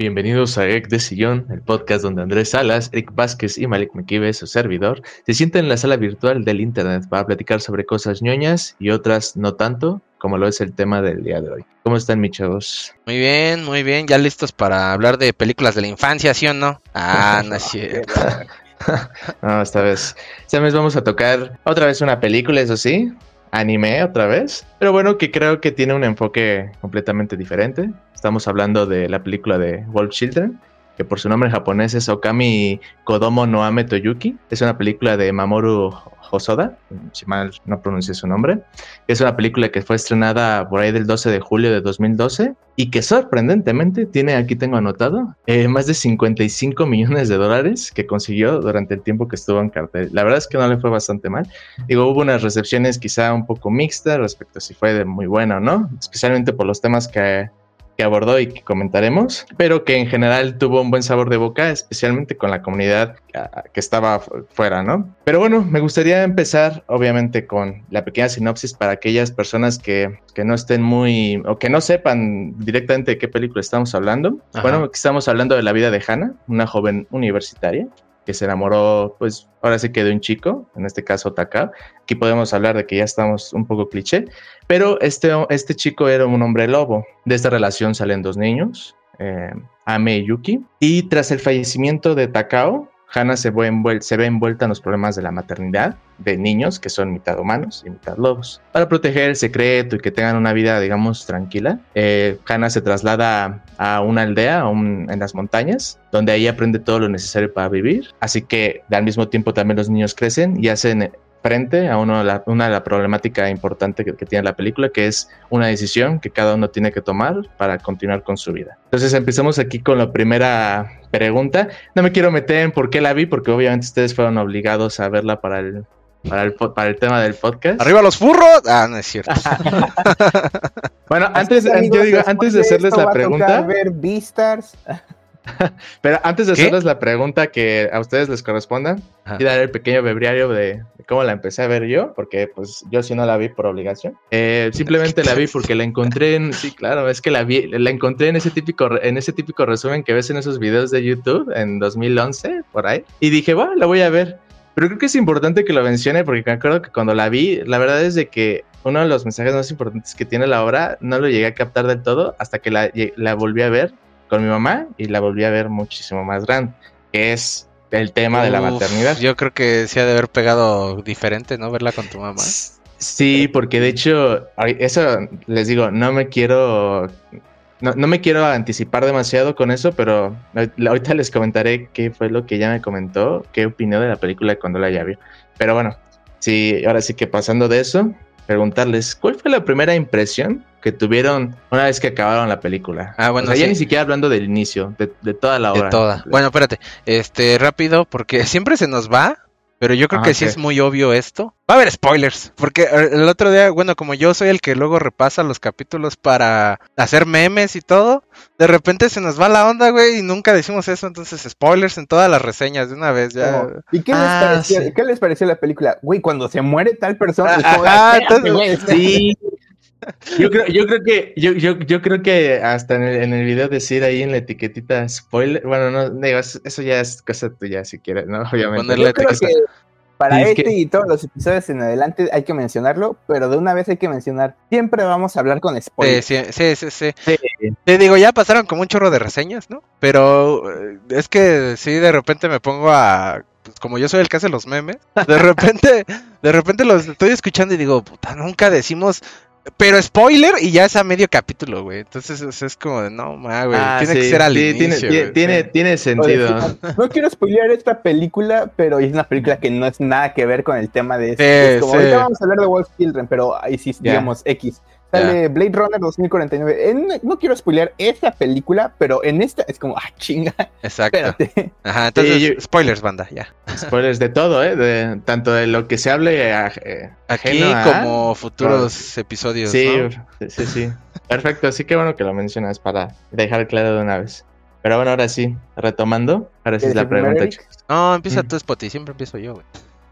Bienvenidos a Ek de Sillón, el podcast donde Andrés Salas, Eric Vázquez y Malik Mekibe, su servidor, se sienten en la sala virtual del Internet para platicar sobre cosas ñoñas y otras no tanto, como lo es el tema del día de hoy. ¿Cómo están, mis chavos? Muy bien, muy bien. ¿Ya listos para hablar de películas de la infancia, sí o no? Ah, no es cierto. no, esta vez. Esta vez vamos a tocar otra vez una película, eso sí anime otra vez, pero bueno, que creo que tiene un enfoque completamente diferente. Estamos hablando de la película de Wolf Children, que por su nombre japonés es Okami Kodomo no Ame Toyuki. Es una película de Mamoru Hosoda, si mal no pronuncié su nombre. Es una película que fue estrenada por ahí del 12 de julio de 2012 y que sorprendentemente tiene, aquí tengo anotado, eh, más de 55 millones de dólares que consiguió durante el tiempo que estuvo en cartel. La verdad es que no le fue bastante mal. Digo, hubo unas recepciones quizá un poco mixtas respecto a si fue de muy buena o no, especialmente por los temas que abordó y que comentaremos, pero que en general tuvo un buen sabor de boca, especialmente con la comunidad ah, que estaba fuera, ¿no? Pero bueno, me gustaría empezar obviamente con la pequeña sinopsis para aquellas personas que, que no estén muy o que no sepan directamente de qué película estamos hablando. Bueno, estamos hablando de la vida de Hannah, una joven universitaria que se enamoró, pues ahora sí que de un chico, en este caso Taka. Aquí podemos hablar de que ya estamos un poco cliché, pero este, este chico era un hombre lobo. De esta relación salen dos niños, eh, Ame y Yuki. Y tras el fallecimiento de Takao, Hannah se ve, envuelta, en los problemas de la maternidad de niños que son mitad humanos y mitad lobos. Para proteger el secreto y que tengan una vida, digamos, tranquila, eh, se traslada a una aldea en las montañas, donde ahí aprende todo lo necesario para vivir. Así que al mismo tiempo también los niños crecen y hacen frente a uno la, una de la problemática importante que, tiene la película, que es una decisión que cada uno tiene que tomar para continuar con su vida. Entonces empezamos aquí con la primera pregunta. No me quiero meter en por qué la vi, porque obviamente ustedes fueron obligados a verla para el, para el, para el tema del podcast. ¡Arriba los furros! Ah, no es cierto. bueno, antes, yo digo, antes de hacerles la pregunta... ver Beastars. Pero antes de hacerles la pregunta que a ustedes les corresponda, y dar el pequeño bebriario de, cómo la empecé a ver yo, porque pues yo sí no la vi por obligación. Eh, simplemente la vi porque la encontré en, sí, claro, es que la vi, la encontré en ese típico, en ese típico resumen que ves en esos videos de YouTube en 2011, por ahí, y dije, bueno, la voy a ver. Pero creo que es importante que lo mencione porque me acuerdo que cuando la vi, la verdad es de que uno de los mensajes más importantes que tiene la obra no lo llegué a captar del todo hasta que la, la volví a ver con mi mamá y la volví a ver muchísimo más grande, que es el tema de la maternidad. Yo creo que sí ha de haber pegado diferente, ¿no? Verla con tu mamá. Sí, porque de hecho, eso les digo, no me quiero, no, no me quiero anticipar demasiado con eso, pero ahorita les comentaré qué fue lo que ella me comentó, qué opinó de la película cuando la ya vio. Pero bueno, sí, ahora sí que pasando de eso, preguntarles, ¿cuál fue la primera impresión que tuvieron una vez que acabaron la película? Ah, bueno, o ya ni siquiera hablando del inicio, de, toda la obra. De toda. Bueno, espérate, este, rápido, porque siempre se nos va pero yo creo que sí es muy obvio esto. Va a haber spoilers, porque eh, el otro día, bueno, como yo soy el que luego repasa los capítulos para hacer memes y todo, de repente se nos va la onda, güey, y nunca decimos eso, entonces spoilers en todas las reseñas de una vez ya. ¿Y qué les, ah, pareció, ¿qué les pareció la película? Güey, cuando se muere tal persona, ah, sí, yo creo, yo creo que, yo, yo, yo creo que hasta en el, en el, video decir ahí en la etiquetita spoiler, bueno, no, digo, eso ya es cosa tuya si quieres, ¿no? Obviamente. Yo creo que para este y todos los episodios en adelante hay que mencionarlo, pero de una vez hay que mencionar, siempre vamos a hablar con spoilers. Sí, sí, sí, sí. Te digo, ya pasaron como un chorro de reseñas, ¿no? Pero eh, es que sí, de repente me pongo a pues, como yo soy el que hace los memes, de repente, de repente los estoy escuchando y digo, puta, nunca decimos pero spoiler y ya es a medio capítulo, güey. Entonces es, como de no, ma, güey. Ah, tiene que ser al inicio. Tiene, tiene, tiene, sentido. no quiero spoilear esta película, pero es una película que no es nada que ver con el tema de esto. como, ahorita vamos a hablar de Wolf Children, pero ahí sí, digamos, X. Sale Blade Runner 2049. no quiero spoilear esta película, pero en esta es como, ah, chinga. Exacto. Espérate. Ajá, entonces, spoilers, banda, ya. Spoilers de todo, ¿eh? De, tanto de lo que se hable eh, aquí como futuros episodios. Sí, sí, sí. Perfecto, así que bueno que lo mencionas para dejar claro de una vez. Pero bueno, ahora sí, retomando, ahora sí es la pregunta, No, empieza tú, Spotty, siempre empiezo yo, güey.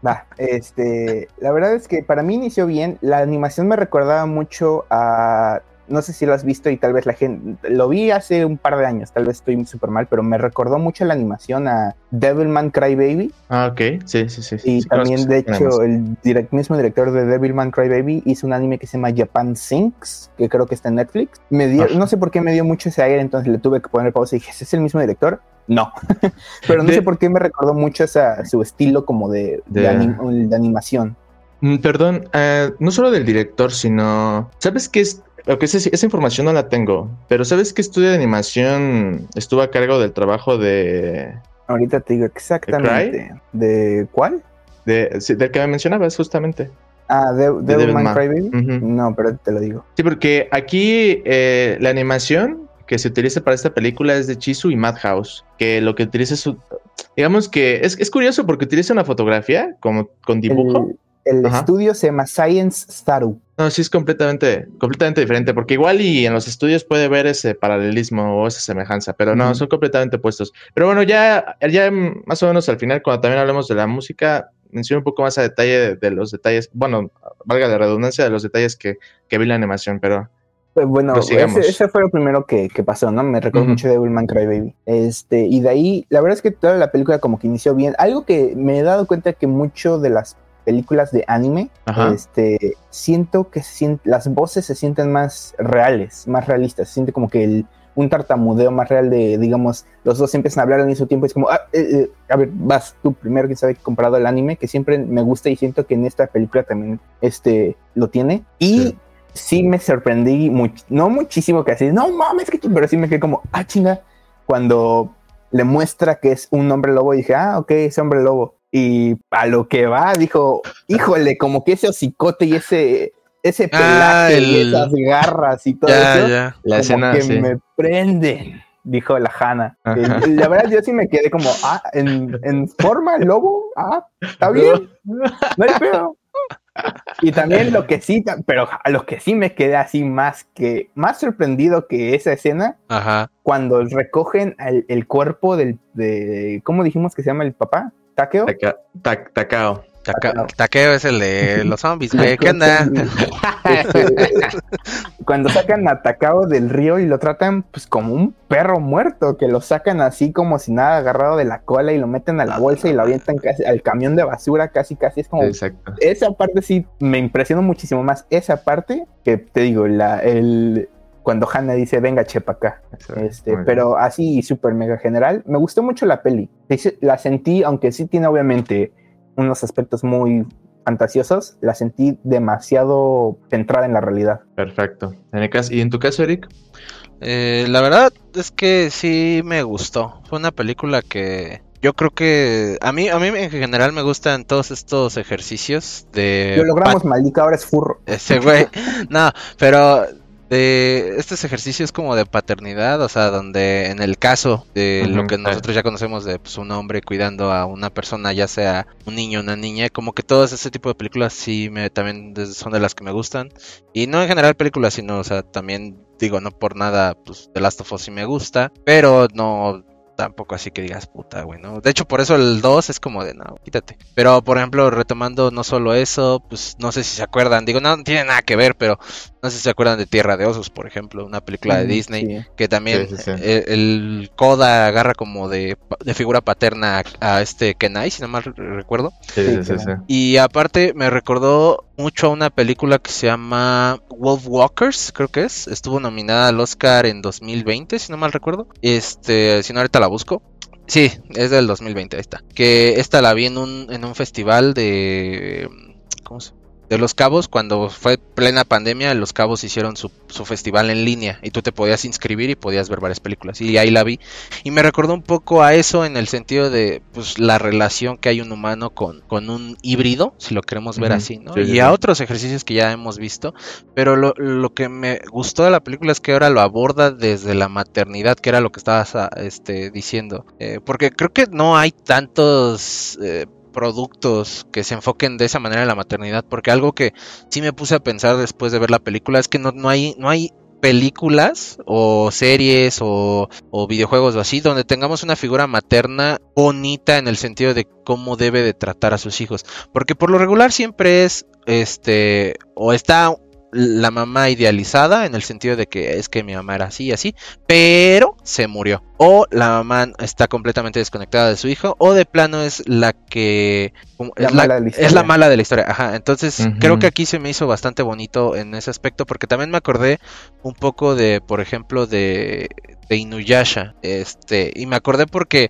Va, este, la verdad es que para mí inició bien. La animación me recordaba mucho a no sé si lo has visto y tal vez la gente, lo vi hace un par de años, tal vez estoy súper mal, pero me recordó mucho la animación a Devilman Crybaby. Ah, ok, sí, sí, sí. Y también, de hecho, el mismo director de Devilman Crybaby hizo un anime que se llama Japan Sinks, que creo que está en Netflix. Me dio, no sé por qué me dio mucho ese aire, entonces le tuve que poner pausa y dije, ¿es el mismo director? No, pero no sé por qué me recordó mucho esa, su estilo como de, de... animación. Mm, perdón, uh, no solo del director, sino. ¿Sabes qué es? Aunque esa, esa, información no la tengo, pero ¿sabes qué estudio de animación estuvo a cargo del trabajo de. Ahorita te digo exactamente. ¿De, cuál? De, del que me mencionabas, justamente. Ah, de, de Devilman Crybaby. Uh -huh. No, pero te lo digo. Sí, porque aquí eh, la animación que se utiliza para esta película es de Chisu y Madhouse, que lo que utiliza es, digamos que es, es curioso porque utiliza una fotografía como con dibujo. El, el estudio se llama Science Staru. No, sí es completamente, completamente diferente, porque igual y en los estudios puede ver ese paralelismo o esa semejanza, pero no, son completamente opuestos. Pero bueno, ya, ya más o menos al final, cuando también hablemos de la música, menciono un poco más a detalle de, de los detalles, bueno, valga la redundancia de los detalles que, que vi la animación, pero bueno, ese, ese, fue lo primero que, que pasó, ¿no? Me recuerdo uh -huh. mucho de Devilman Crybaby. Este, y de ahí, la verdad es que toda la película como que inició bien. Algo que me he dado cuenta que mucho de las películas de anime, Ajá. este, siento que se siente, las voces se sienten más reales, más realistas. Se siente como que el, un tartamudeo más real de, digamos, los dos empiezan a hablar al mismo tiempo. Es como, ah, eh, eh, a ver, vas tú primero que sabe comprado el anime, que siempre me gusta y siento que en esta película también este, lo tiene. Y sí sí me sorprendí, much no muchísimo que así, no mames, que pero sí me quedé como, ah, chinga, cuando le muestra que es un hombre lobo, y dije, ah, ok, es hombre lobo. Y a lo que va, dijo, híjole, como que ese hocicote y ese, ese pelaje ah, el... y esas garras y todo ya, eso, ya. La como escena, que sí. me prenden, dijo la Hanna. La verdad, yo sí me quedé como, ah, en, en forma lobo, ah, está bien, no hay pedo. Y también lo que sí, pero a los que sí me quedé así más que más sorprendido que esa escena, Ajá. cuando recogen el, el cuerpo del, de, ¿cómo dijimos que se llama el papá? Takeo. Taka, tak, takao. Taqueo es el de los zombies, güey. ¿Qué onda? Este, cuando sacan a Takao del río y lo tratan pues como un perro muerto, que lo sacan así como si nada agarrado de la cola y lo meten a la bolsa y lo avientan casi al camión de basura, casi casi es como Exacto. esa parte sí me impresionó muchísimo más esa parte que te digo, la el cuando Hannah dice, venga, chepa acá. Este, pero así, súper mega general. Me gustó mucho la peli. La sentí, aunque sí tiene obviamente unos aspectos muy fantasiosos, la sentí demasiado centrada en la realidad. Perfecto. En el caso, ¿Y en tu caso, Eric? Eh, la verdad es que sí me gustó. Fue una película que yo creo que a mí, a mí en general me gustan todos estos ejercicios de. Lo logramos, maldita, ahora es furro. Ese güey. no, pero de estos ejercicios como de paternidad, o sea, donde en el caso de uh -huh, lo que nosotros ya conocemos de pues, un hombre cuidando a una persona, ya sea un niño o una niña, como que todos ese tipo de películas sí me también son de las que me gustan. Y no en general películas, sino, o sea, también digo, no por nada, pues The Last of Us sí me gusta, pero no tampoco así que digas puta, güey, ¿no? De hecho, por eso el 2 es como de, no, quítate. Pero, por ejemplo, retomando no solo eso, pues no sé si se acuerdan, digo, no, no tiene nada que ver, pero no sé si se acuerdan de Tierra de Osos, por ejemplo, una película de Disney, sí. que también sí, sí, el, el, Koda agarra como de, de figura paterna a, a, este Kenai, si no mal recuerdo. Y aparte me recordó mucho a una película que se llama Wolf Walkers, creo que es. Estuvo nominada al Oscar en 2020, si no mal recuerdo. Este, si no ahorita la busco. Sí, es del 2020, ahí está. Que esta la vi en un, en un festival de... ¿Cómo se de Los Cabos, cuando fue plena pandemia, Los Cabos hicieron su, su, festival en línea y tú te podías inscribir y podías ver varias películas. Y ahí la vi. Y me recordó un poco a eso en el sentido de pues, la relación que hay un humano con, con un híbrido, si lo queremos ver uh -huh. así, ¿no? Sí, y sí, a otros ejercicios que ya hemos visto. Pero lo, lo, que me gustó de la película es que ahora lo aborda desde la maternidad, que era lo que estabas este, diciendo. Eh, porque creo que no hay tantos... Eh, productos que se enfoquen de esa manera en la maternidad, porque algo que sí me puse a pensar después de ver la película es que no, no hay, no hay películas o series o, o, videojuegos o así donde tengamos una figura materna bonita en el sentido de cómo debe de tratar a sus hijos. Porque por lo regular siempre es este o está la mamá idealizada en el sentido de que es que mi mamá era así y así, pero se murió. O la mamá está completamente desconectada de su hijo, o de plano es la que es, la, mala de la historia. Ajá, entonces creo que aquí se me hizo bastante bonito en ese aspecto, porque también me acordé un poco de, por ejemplo, de, de Inuyasha. Este, y me acordé porque,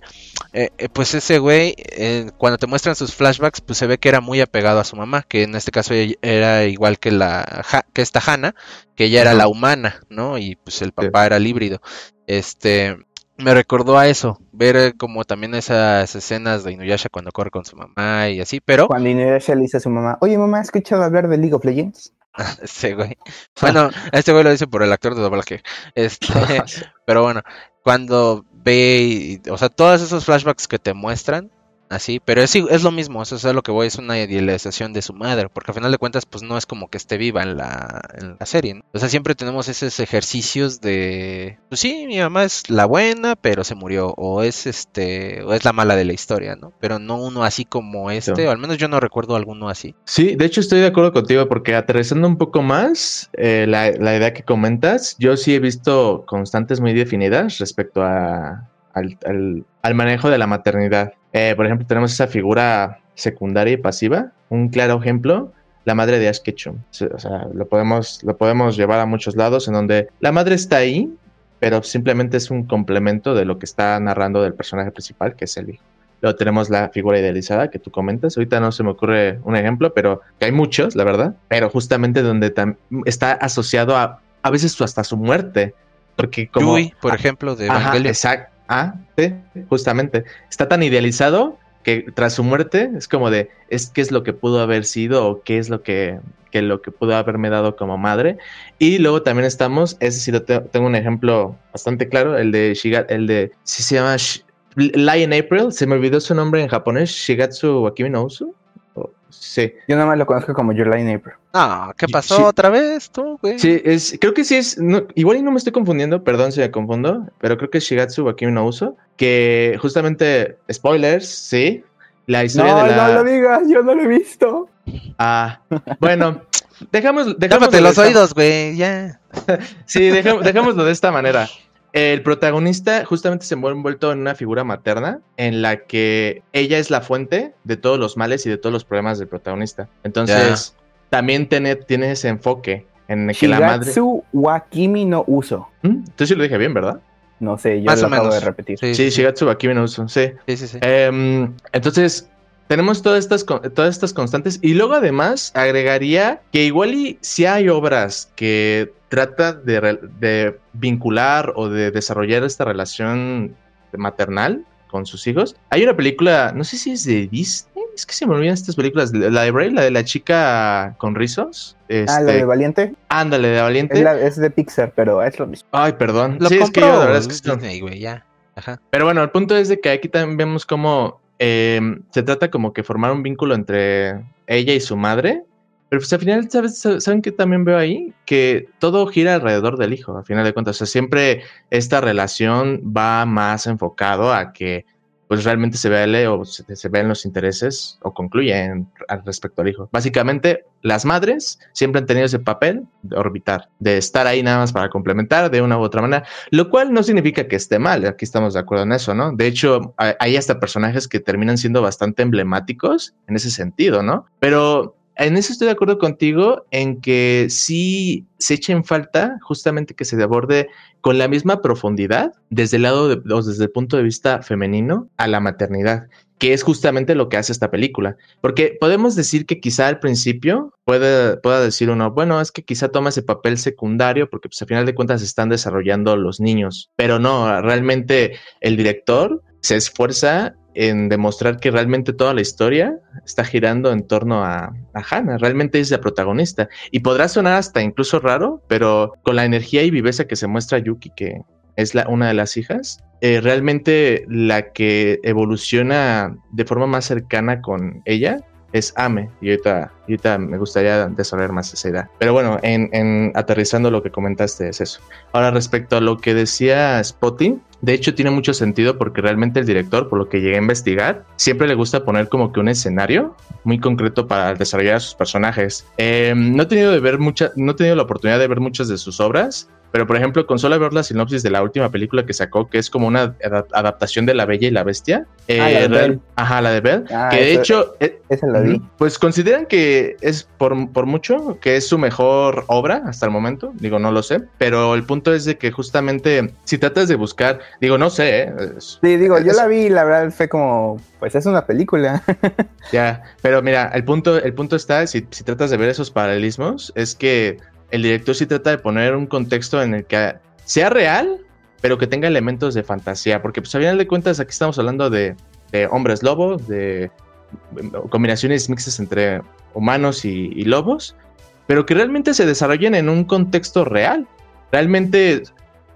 eh, eh, pues ese güey, eh, cuando te muestran sus flashbacks, pues se ve que era muy apegado a su mamá, que en este caso era igual que la que esta Hana, que ella era la humana, ¿no? Y pues el papá era el híbrido. Este, me recordó a eso, ver como también esas escenas de Inuyasha cuando corre con su mamá y así, pero... Cuando Inuyasha le dice a su mamá, oye mamá, ¿has escuchado hablar de League of Legends? Ese güey. Bueno, este güey lo dice por el actor de doblaje. Este, pero bueno, cuando ve, o sea, todos esos flashbacks que te muestran, así, pero es, es lo mismo, eso es lo que voy, es una idealización de su madre, porque al final de cuentas, pues no es como que esté viva en la, en la serie, o sea, siempre tenemos esos ejercicios de, pues sí, mi mamá es la buena, pero se murió, o es este, o es la mala de la historia, ¿no? Pero no uno así como este, o al menos yo no recuerdo alguno así. Sí, de hecho estoy de acuerdo contigo, porque aterrizando un poco más eh, la, la idea que comentas, yo sí he visto constantes muy definidas respecto a, al, al, manejo de la maternidad. Eh, por ejemplo, tenemos esa figura secundaria y pasiva. Un claro ejemplo, la madre de Ash Ketchum. O sea, lo podemos, lo podemos llevar a muchos lados en donde la madre está ahí, pero simplemente es un complemento de lo que está narrando del personaje principal, que es el hijo. Luego tenemos la figura idealizada que tú comentas. Ahorita no se me ocurre un ejemplo, pero que hay muchos, la verdad. Pero justamente donde está asociado a, a veces hasta su muerte. Porque como... por ejemplo, de Evangelio. exacto. Ah, sí, justamente. Está tan idealizado que tras su muerte es como de, es qué es lo que pudo haber sido o qué es lo que, lo que pudo haberme dado como madre. Y luego también estamos, es decir, tengo un ejemplo bastante claro, el de Shigatsu, el de, si se llama Lion April, se me olvidó su nombre en japonés, Shigatsu Wakimi no Usu. Sí. Yo nada más lo conozco como Your Line April. Ah, ¿qué pasó otra vez tú, güey? Sí, es, creo que sí es, igual y no me estoy confundiendo, perdón si me confundo, pero creo que es Shigatsu Wakimi no Uso, que justamente, spoilers, sí, la historia no, de la... No, lo digas, yo no lo he visto. Ah, bueno, dejamos... dejamos los oídos, güey, ya. sí, dejémoslo de esta manera. El protagonista justamente se ha envuelto en una figura materna en la que ella es la fuente de todos los males y de todos los problemas del protagonista. Entonces, también tiene, tiene, ese enfoque en el que la madre. Wakimi no uso. ¿Mm? Entonces sí lo dije bien, ¿verdad? No sé, yo lo acabo de repetir. Sí, Shigatsu Wakimi no uso, sí. Sí, sí, sí. Em, entonces, tenemos todas estas, todas estas constantes y luego además agregaría que igual y si hay obras que trata de, vincular o de desarrollar esta relación maternal con sus hijos. Hay una película, no sé si es de Disney, es que se me olvidan estas películas, la de Bray, la de la chica con rizos. ah, la de este, Valiente. Ándale, de Valiente. Es, de Pixar, pero es lo mismo. Ay, perdón. Lo sí, es que yo, la verdad es que Disney, güey, ya. Ajá. Pero bueno, el punto es de que aquí también vemos cómo em, se trata como que formar un vínculo entre ella y su madre pero pues al final, ¿sabes? ¿saben qué también veo ahí? Que todo gira alrededor del hijo, al final de cuentas. O sea, siempre esta relación va más enfocado a que pues realmente se ve o se, se los intereses o concluyen al respecto al hijo. Básicamente, las madres siempre han tenido ese papel de orbitar, de estar ahí nada más para complementar de una u otra manera, lo cual no significa que esté mal, aquí estamos de acuerdo en eso, ¿no? De hecho, hay hasta personajes que terminan siendo bastante emblemáticos en ese sentido, ¿no? Pero en eso estoy de acuerdo contigo, en que sí se echa en falta justamente que se aborde con la misma profundidad desde el lado de, desde el punto de vista femenino a la maternidad, que es justamente lo que hace esta película. Porque podemos decir que quizá al principio puede, pueda decir uno, bueno, es que quizá toma ese papel secundario porque pues al final de cuentas están desarrollando los niños, pero no, realmente el director se esfuerza en demostrar que realmente toda la historia está girando en torno a, a Hannah, realmente es la protagonista. Y podrá sonar hasta incluso raro, pero con la energía y viveza que se muestra Yuki, que es la, una de las hijas, eh, realmente la que evoluciona de forma más cercana con ella es Ame. Y ahorita, ahorita me gustaría desarrollar más esa idea. Pero bueno, en, en, aterrizando lo que comentaste es eso. Ahora, respecto a lo que decía Spotty, de hecho tiene mucho sentido porque realmente el director, por lo que llegué a investigar, siempre le gusta poner como que un escenario muy concreto para desarrollar a sus personajes. Eh, no he tenido de ver no he tenido la oportunidad de ver muchas de sus obras, pero, por ejemplo, con solo ver la sinopsis de la última película que sacó, que es como una adaptación de La Bella y la Bestia. ah, la de eh, Ajá, la de Belle. Ah, que de hecho. Eh, esa la vi. Pues consideran que es por, por mucho, que es su mejor obra hasta el momento. Digo, no lo sé. Pero el punto es de que justamente, si tratas de buscar. Digo, no sé. ¿eh? sí, digo, yo la vi y la verdad fue como. Pues es una película. ya, pero mira, el punto, el punto está, si, si tratas de ver esos paralelismos, es que el director sí trata de poner un contexto en el que sea real, pero que tenga elementos de fantasía, porque pues a final de cuentas aquí estamos hablando de, hombres lobos, de combinaciones mixtas entre humanos y, lobos, pero que realmente se desarrollen en un contexto real. Realmente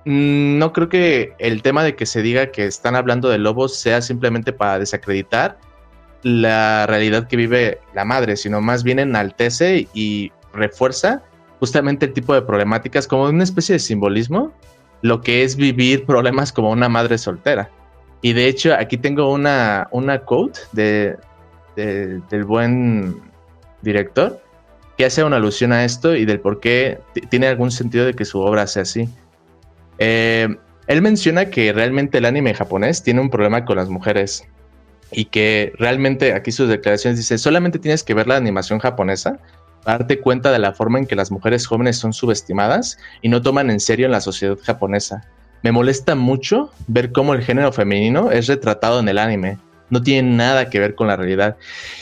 mm, no creo que el tema de que se diga que están hablando de lobos sea simplemente para desacreditar la realidad que vive la madre, sino más bien enaltece y refuerza justamente el tipo de problemáticas como una especie de simbolismo, lo que es vivir problemas como una madre soltera. Y de hecho, aquí tengo una, una quote de, del buen director que hace una alusión a esto y del por qué tiene algún sentido de que su obra sea así. Eh, él menciona que realmente el anime japonés tiene un problema con las mujeres y que realmente aquí sus declaraciones dicen solamente tienes que ver la animación japonesa darte cuenta de la forma en que las mujeres jóvenes son subestimadas y no toman en serio en la sociedad japonesa. Me molesta mucho ver cómo el género femenino es retratado en el anime. No tiene nada que ver con la realidad.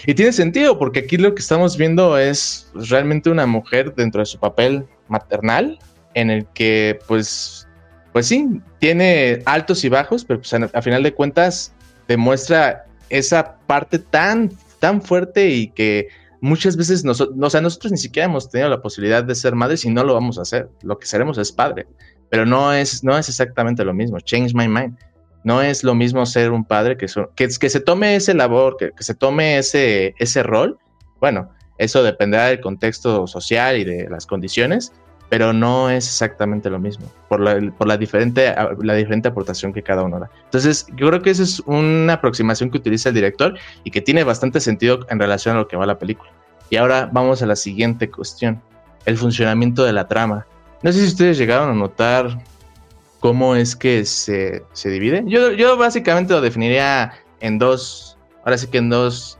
Y tiene sentido, porque aquí lo que estamos viendo es realmente una mujer dentro de su papel maternal, en el que, pues, pues sí, tiene altos y bajos, pero pues, a, final de cuentas demuestra esa parte tan, tan fuerte y que muchas veces nosotros, o sea, nosotros ni siquiera hemos tenido la posibilidad de ser madres y no lo vamos a hacer. Lo que seremos es padre, pero no es, no es exactamente lo mismo. Change my mind. No es lo mismo ser un padre que, que, que se tome ese labor, que, que, se tome ese, ese rol. Bueno, eso dependerá del contexto social y de las condiciones, pero no es exactamente lo mismo por la, por la, diferente, la diferente aportación que cada uno da. Entonces, yo creo que esa es una aproximación que utiliza el director y que tiene bastante sentido en relación a lo que va la película. Y ahora vamos a la siguiente cuestión, el funcionamiento de la trama. No sé si ustedes llegaron a notar cómo es que se, se divide. Yo, yo básicamente lo definiría en dos, ahora sí que en dos,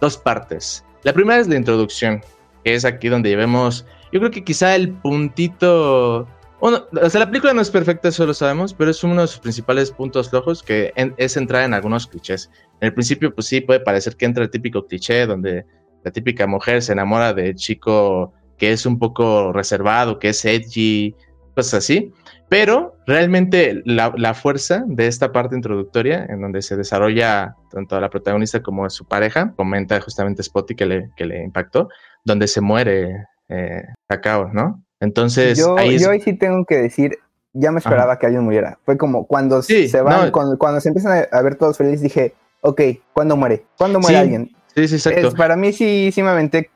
dos partes. La primera es la introducción, que es aquí donde vemos yo creo que quizá el puntito. Bueno, o sea, la película no es perfecta, eso lo sabemos, pero es uno de sus principales puntos flojos que es entrar en algunos clichés. En el principio, pues sí, puede parecer que entra el típico cliché donde la típica mujer se enamora del chico que es un poco reservado, que es edgy, cosas así. Pero realmente la, fuerza de esta parte introductoria, en donde se desarrolla tanto a la protagonista como a su pareja, comenta justamente Spotty que le, que le impactó, donde se muere eh, cacao, ¿no? Entonces, yo ahí, yo ahí sí tengo que decir, ya me esperaba que alguien muriera. Fue como cuando se van, cuando, se empiezan a ver todos felices, dije, ok, ¿cuándo muere? ¿Cuándo muere alguien? Sí, sí, exacto. para mí sí, sí me aventé,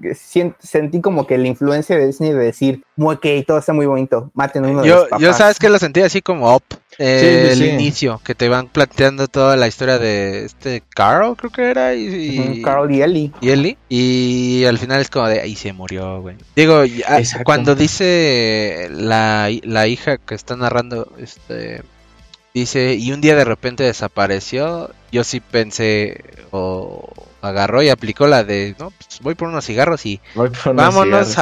sentí como que la influencia de Disney de decir, ok, todo está muy bonito, maten uno de yo, los papás. Yo sabes que lo sentí así como up, eh, el inicio, que te van planteando toda la historia de este Carl, creo que era, y, Carl y Ellie. Y Ellie, y al final es como de, ahí se murió, güey. Digo, cuando dice la, la hija que está narrando, este... Dice, y un día de repente desapareció. Yo sí pensé, o agarró y aplicó la de, no, pues voy por unos cigarros y vámonos.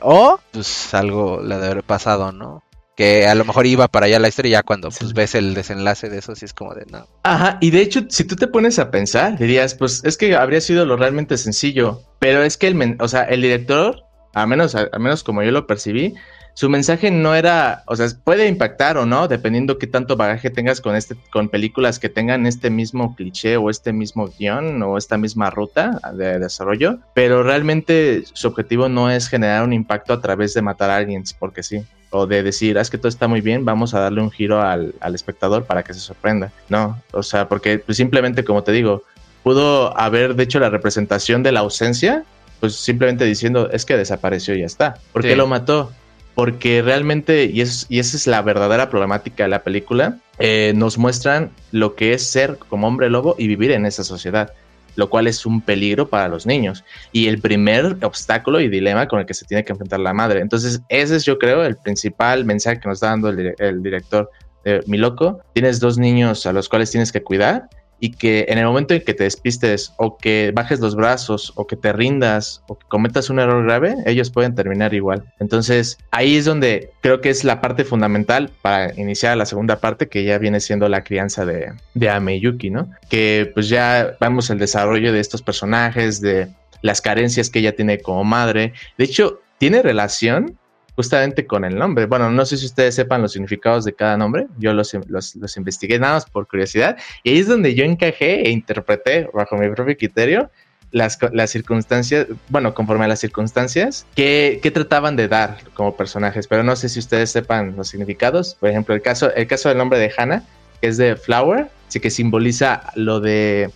o, pues algo le de haber pasado, ¿no? Que a lo mejor iba para allá la historia ya cuando pues ves el desenlace de eso, sí es como de no. Ajá, y de hecho, si tú te pones a pensar, dirías, pues es que habría sido lo realmente sencillo. Pero es que el, o sea, el director, a menos, a menos como yo lo percibí, su mensaje no era, o sea, puede impactar o no, dependiendo qué tanto bagaje tengas con este, con películas que tengan este mismo cliché o este mismo guion o esta misma ruta de desarrollo, pero realmente su objetivo no es generar un impacto a través de matar a alguien, porque sí, o de decir, ah, es que todo está muy bien, vamos a darle un giro al, al espectador para que se sorprenda. No, o sea, porque pues, simplemente como te digo, pudo haber, de hecho, la representación de la ausencia, pues simplemente diciendo, es que desapareció y ya está. ¿Por qué lo mató? Porque realmente, y, es, y esa es la verdadera problemática de la película, eh, nos muestran lo que es ser como hombre lobo y vivir en esa sociedad lo cual es un peligro para los niños y el primer obstáculo y dilema con el que se tiene que enfrentar la madre. Entonces, ese es yo creo el principal mensaje que nos está dando el, director de Mi Loco. Tienes dos niños a los cuales tienes que cuidar y que en el momento en que te despistes o que bajes los brazos o que te rindas o que cometas un error grave, ellos pueden terminar igual. Entonces ahí es donde creo que es la parte fundamental para iniciar la segunda parte que ya viene siendo la crianza de, de Ame Yuki, ¿no? Que pues ya vamos el desarrollo de estos personajes, de las carencias que ella tiene como madre. De hecho, tiene relación justamente con el nombre. Bueno, no sé si ustedes sepan los significados de cada nombre, yo los, los, investigué nada más por curiosidad, y ahí es donde yo encajé e interpreté bajo mi propio criterio las, las circunstancias, bueno, conforme a las circunstancias, que, que, trataban de dar como personajes, pero no sé si ustedes sepan los significados. Por ejemplo, el caso, el caso del nombre de Hannah, que es de Flower, sí que simboliza lo de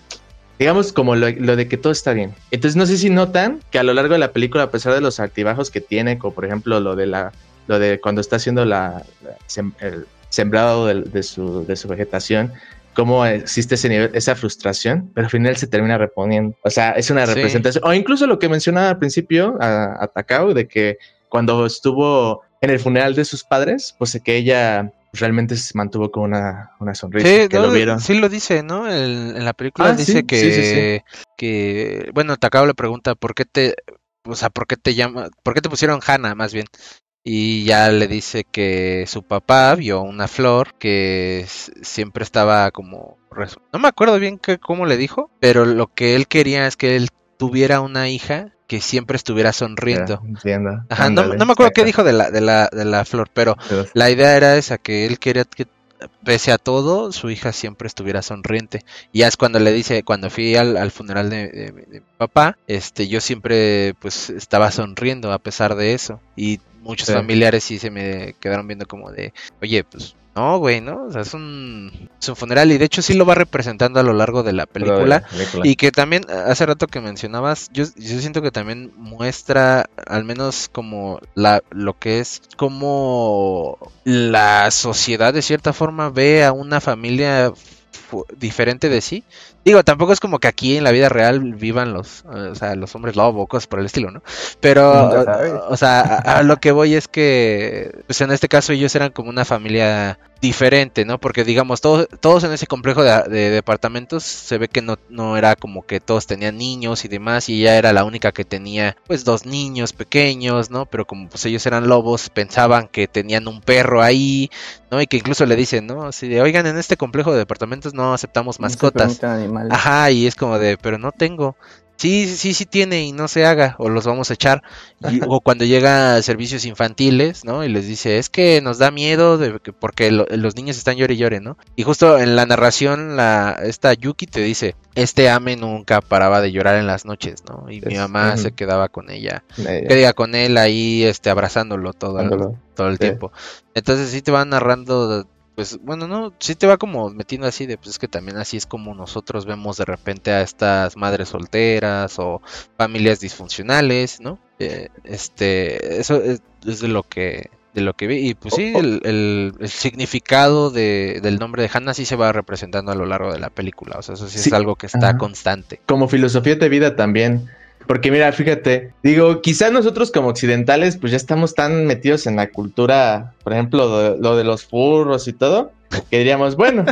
digamos como lo, de que todo está bien. Entonces no sé si notan que a lo largo de la película, a pesar de los altibajos que tiene, como por ejemplo lo de la, lo de cuando está haciendo la, el sembrado de, su, de su vegetación, cómo existe ese nivel, esa frustración, pero al final se termina reponiendo. O sea, es una representación. O incluso lo que mencionaba al principio a, a Takao, de que cuando estuvo en el funeral de sus padres, pues que ella realmente se mantuvo con una, sonrisa. Sí, que lo vieron. sí lo dice, ¿no? en la película ah, dice que, que, bueno, Takao le pregunta por qué te, o sea, por qué te llama, por qué te pusieron Hana, más bien. Y ya le dice que su papá vio una flor que siempre estaba como... No me acuerdo bien que, cómo le dijo, pero lo que él quería es que él tuviera una hija que siempre estuviera sonriendo. Ajá, no, me acuerdo qué dijo de la, de la, de la flor, pero la idea era esa, que él quería que pese a todo, su hija siempre estuviera sonriente. Y ya es cuando le dice, cuando fui al, funeral de, mi papá, este, yo siempre pues estaba sonriendo a pesar de eso. Y muchos familiares sí se me quedaron viendo como de, oye, pues no, güey, ¿no? O sea, es un, es un funeral y de hecho sí lo va representando a lo largo de la película. Y que también, hace rato que mencionabas, yo, yo siento que también muestra al menos como la, lo que es como la sociedad de cierta forma ve a una familia diferente de sí. Digo, tampoco es como que aquí en la vida real vivan los, o sea, los hombres lobo, cosas por el estilo, ¿no? Pero, o, sea, a, lo que voy es que, pues en este caso ellos eran como una familia diferente, ¿no? Porque digamos, todos, todos en ese complejo de, departamentos se ve que no, no era como que todos tenían niños y demás, y ella era la única que tenía pues dos niños pequeños, ¿no? Pero como pues ellos eran lobos, pensaban que tenían un perro ahí, ¿no? Y que incluso le dicen, ¿no? Si de, oigan, en este complejo de departamentos no aceptamos mascotas. Ajá, y es como de, pero no tengo sí, sí, sí tiene y no se haga, o los vamos a echar. o cuando llega a servicios infantiles, ¿no? Y les dice, es que nos da miedo de que, porque los niños están llore y llore, ¿no? Y justo en la narración, la, esta Yuki te dice, este Ame nunca paraba de llorar en las noches, ¿no? Y mi mamá se quedaba con ella, quedaba con él ahí, este, abrazándolo todo, el, todo el tiempo. Entonces sí te van narrando pues bueno, no, sí te va como metiendo así de, pues es que también así es como nosotros vemos de repente a estas madres solteras o familias disfuncionales, ¿no? Eh, este, eso es, de lo que de lo que vi y pues sí, el, el, significado de, del nombre de Hannah sí se va representando a lo largo de la película, o sea, eso sí, es algo que está constante. Como filosofía de vida también porque mira, fíjate, digo, quizás nosotros como occidentales pues ya estamos tan metidos en la cultura, por ejemplo, lo de los furros y todo, que diríamos, bueno,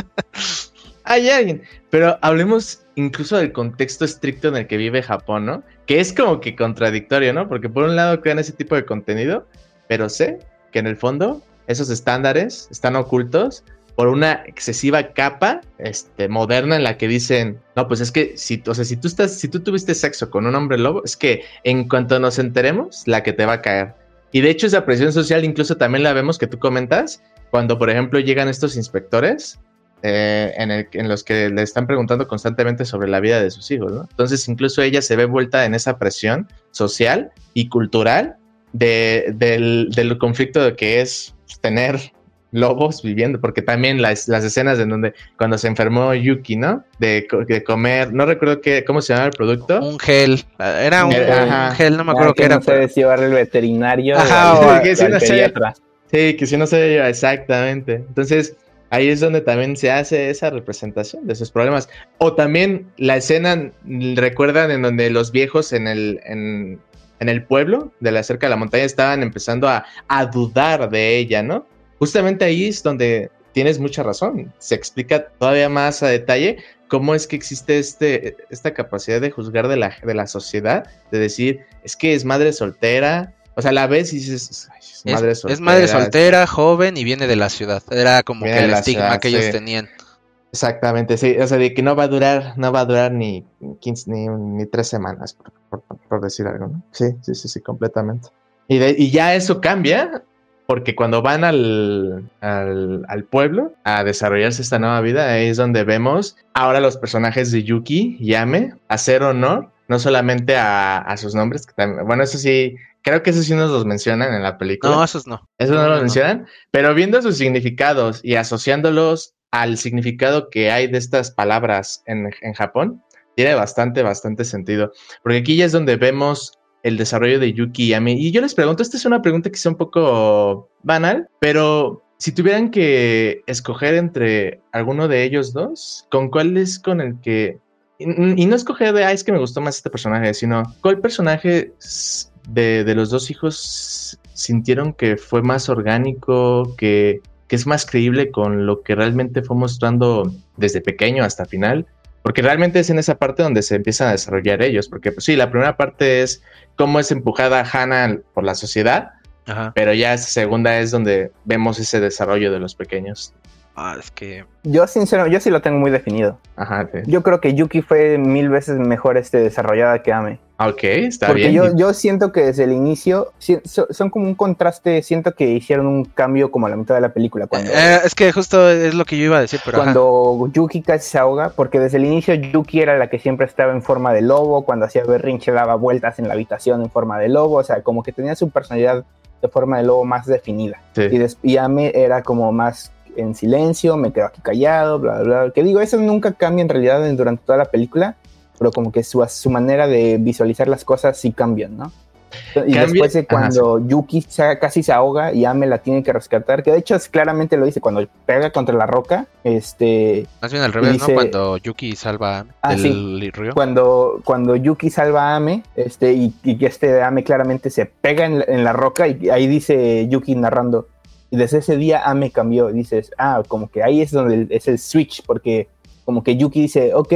hay alguien, pero hablemos incluso del contexto estricto en el que vive Japón, ¿no? Que es como que contradictorio, ¿no? Porque por un lado crean ese tipo de contenido, pero sé que en el fondo esos estándares están ocultos por una excesiva capa este, moderna en la que dicen, no, pues es que si, o sea, si tú estás, si tú tuviste sexo con un hombre lobo, es que en cuanto nos enteremos, la que te va a caer. Y de hecho esa presión social incluso también la vemos que tú comentas, cuando por ejemplo llegan estos inspectores eh, en, los que le están preguntando constantemente sobre la vida de sus hijos. Entonces incluso ella se ve vuelta en esa presión social y cultural de, del, del conflicto de que es tener lobos viviendo, porque también las, las escenas en donde cuando se enfermó Yuki, ¿no? De, de comer, no recuerdo qué, cómo se llama el producto. Un gel, era un, gel, no me acuerdo qué era. No sé llevarle el veterinario Ajá, o, que si no Sí, que si no se lleva exactamente. Entonces, ahí es donde también se hace esa representación de esos problemas. O también la escena, recuerdan, en donde los viejos en el, en, el pueblo de la cerca de la montaña estaban empezando a, a, dudar de ella, ¿no? Justamente ahí es donde tienes mucha razón. Se explica todavía más a detalle cómo es que existe este, esta capacidad de juzgar de la, de la sociedad, de decir, es que es madre soltera, o sea, la ves y dices, es, madre soltera. Es madre soltera, joven y viene de la ciudad. Era como que el estigma que ellos tenían. Exactamente, sí. O sea, de que no va a durar, no va a durar ni 15, ni, ni tres semanas, por, decir algo, ¿no? Sí, sí, sí, sí, completamente. Y, y ya eso cambia porque cuando van al, al, al, pueblo a desarrollarse esta nueva vida, ahí es donde vemos ahora los personajes de Yuki y Ame hacer honor no solamente a, a sus nombres, que también, bueno, eso sí, Creo que esos sí nos los mencionan en la película. No, esos no. Esos no, los mencionan, pero viendo sus significados y asociándolos al significado que hay de estas palabras en, en Japón, tiene bastante, bastante sentido. Porque aquí ya es donde vemos el desarrollo de Yuki y. Y yo les pregunto, esta es una pregunta que es un poco banal, pero si tuvieran que escoger entre alguno de ellos dos, ¿con cuál es con el que... Y, no escoger de, ay, es que me gustó más este personaje, sino, ¿cuál personaje de, los dos hijos sintieron que fue más orgánico, que, es más creíble con lo que realmente fue mostrando desde pequeño hasta final? Porque realmente es en esa parte donde se empiezan a desarrollar ellos, porque pues sí, la primera parte es cómo es empujada Hannah por la sociedad, pero ya esa segunda es donde vemos ese desarrollo de los pequeños. Ah, es que. Yo, sincero, yo sí lo tengo muy definido. Ajá, Yo creo que Yuki fue mil veces mejor este desarrollada que Ame. Ok, está bien. Yo, yo siento que desde el inicio son como un contraste. Siento que hicieron un cambio como a la mitad de la película. Cuando, eh, es que justo es lo que yo iba a decir. Pero cuando Yuki casi se ahoga, porque desde el inicio Yuki era la que siempre estaba en forma de lobo. Cuando hacía berrinche daba vueltas en la habitación en forma de lobo. O sea, como que tenía su personalidad de forma de lobo más definida. Y, y Ame era como más en silencio, me quedo aquí callado, bla, bla, bla. Que digo, eso nunca cambia en realidad durante toda la película, pero como que su, su manera de visualizar las cosas sí cambian, ¿no? Y después de cuando Yuki casi se ahoga y Ame la tiene que rescatar, que de hecho es, claramente lo dice, cuando pega contra la roca, este... Más bien al revés, ¿no? Cuando Yuki salva ah, del río. Cuando, cuando Yuki salva a Ame, este, y, que este Ame claramente se pega en, en la roca y ahí dice Yuki narrando, y desde ese día Ame cambió. Dices, ah, como que ahí es donde es el switch, porque como que Yuki dice, ok,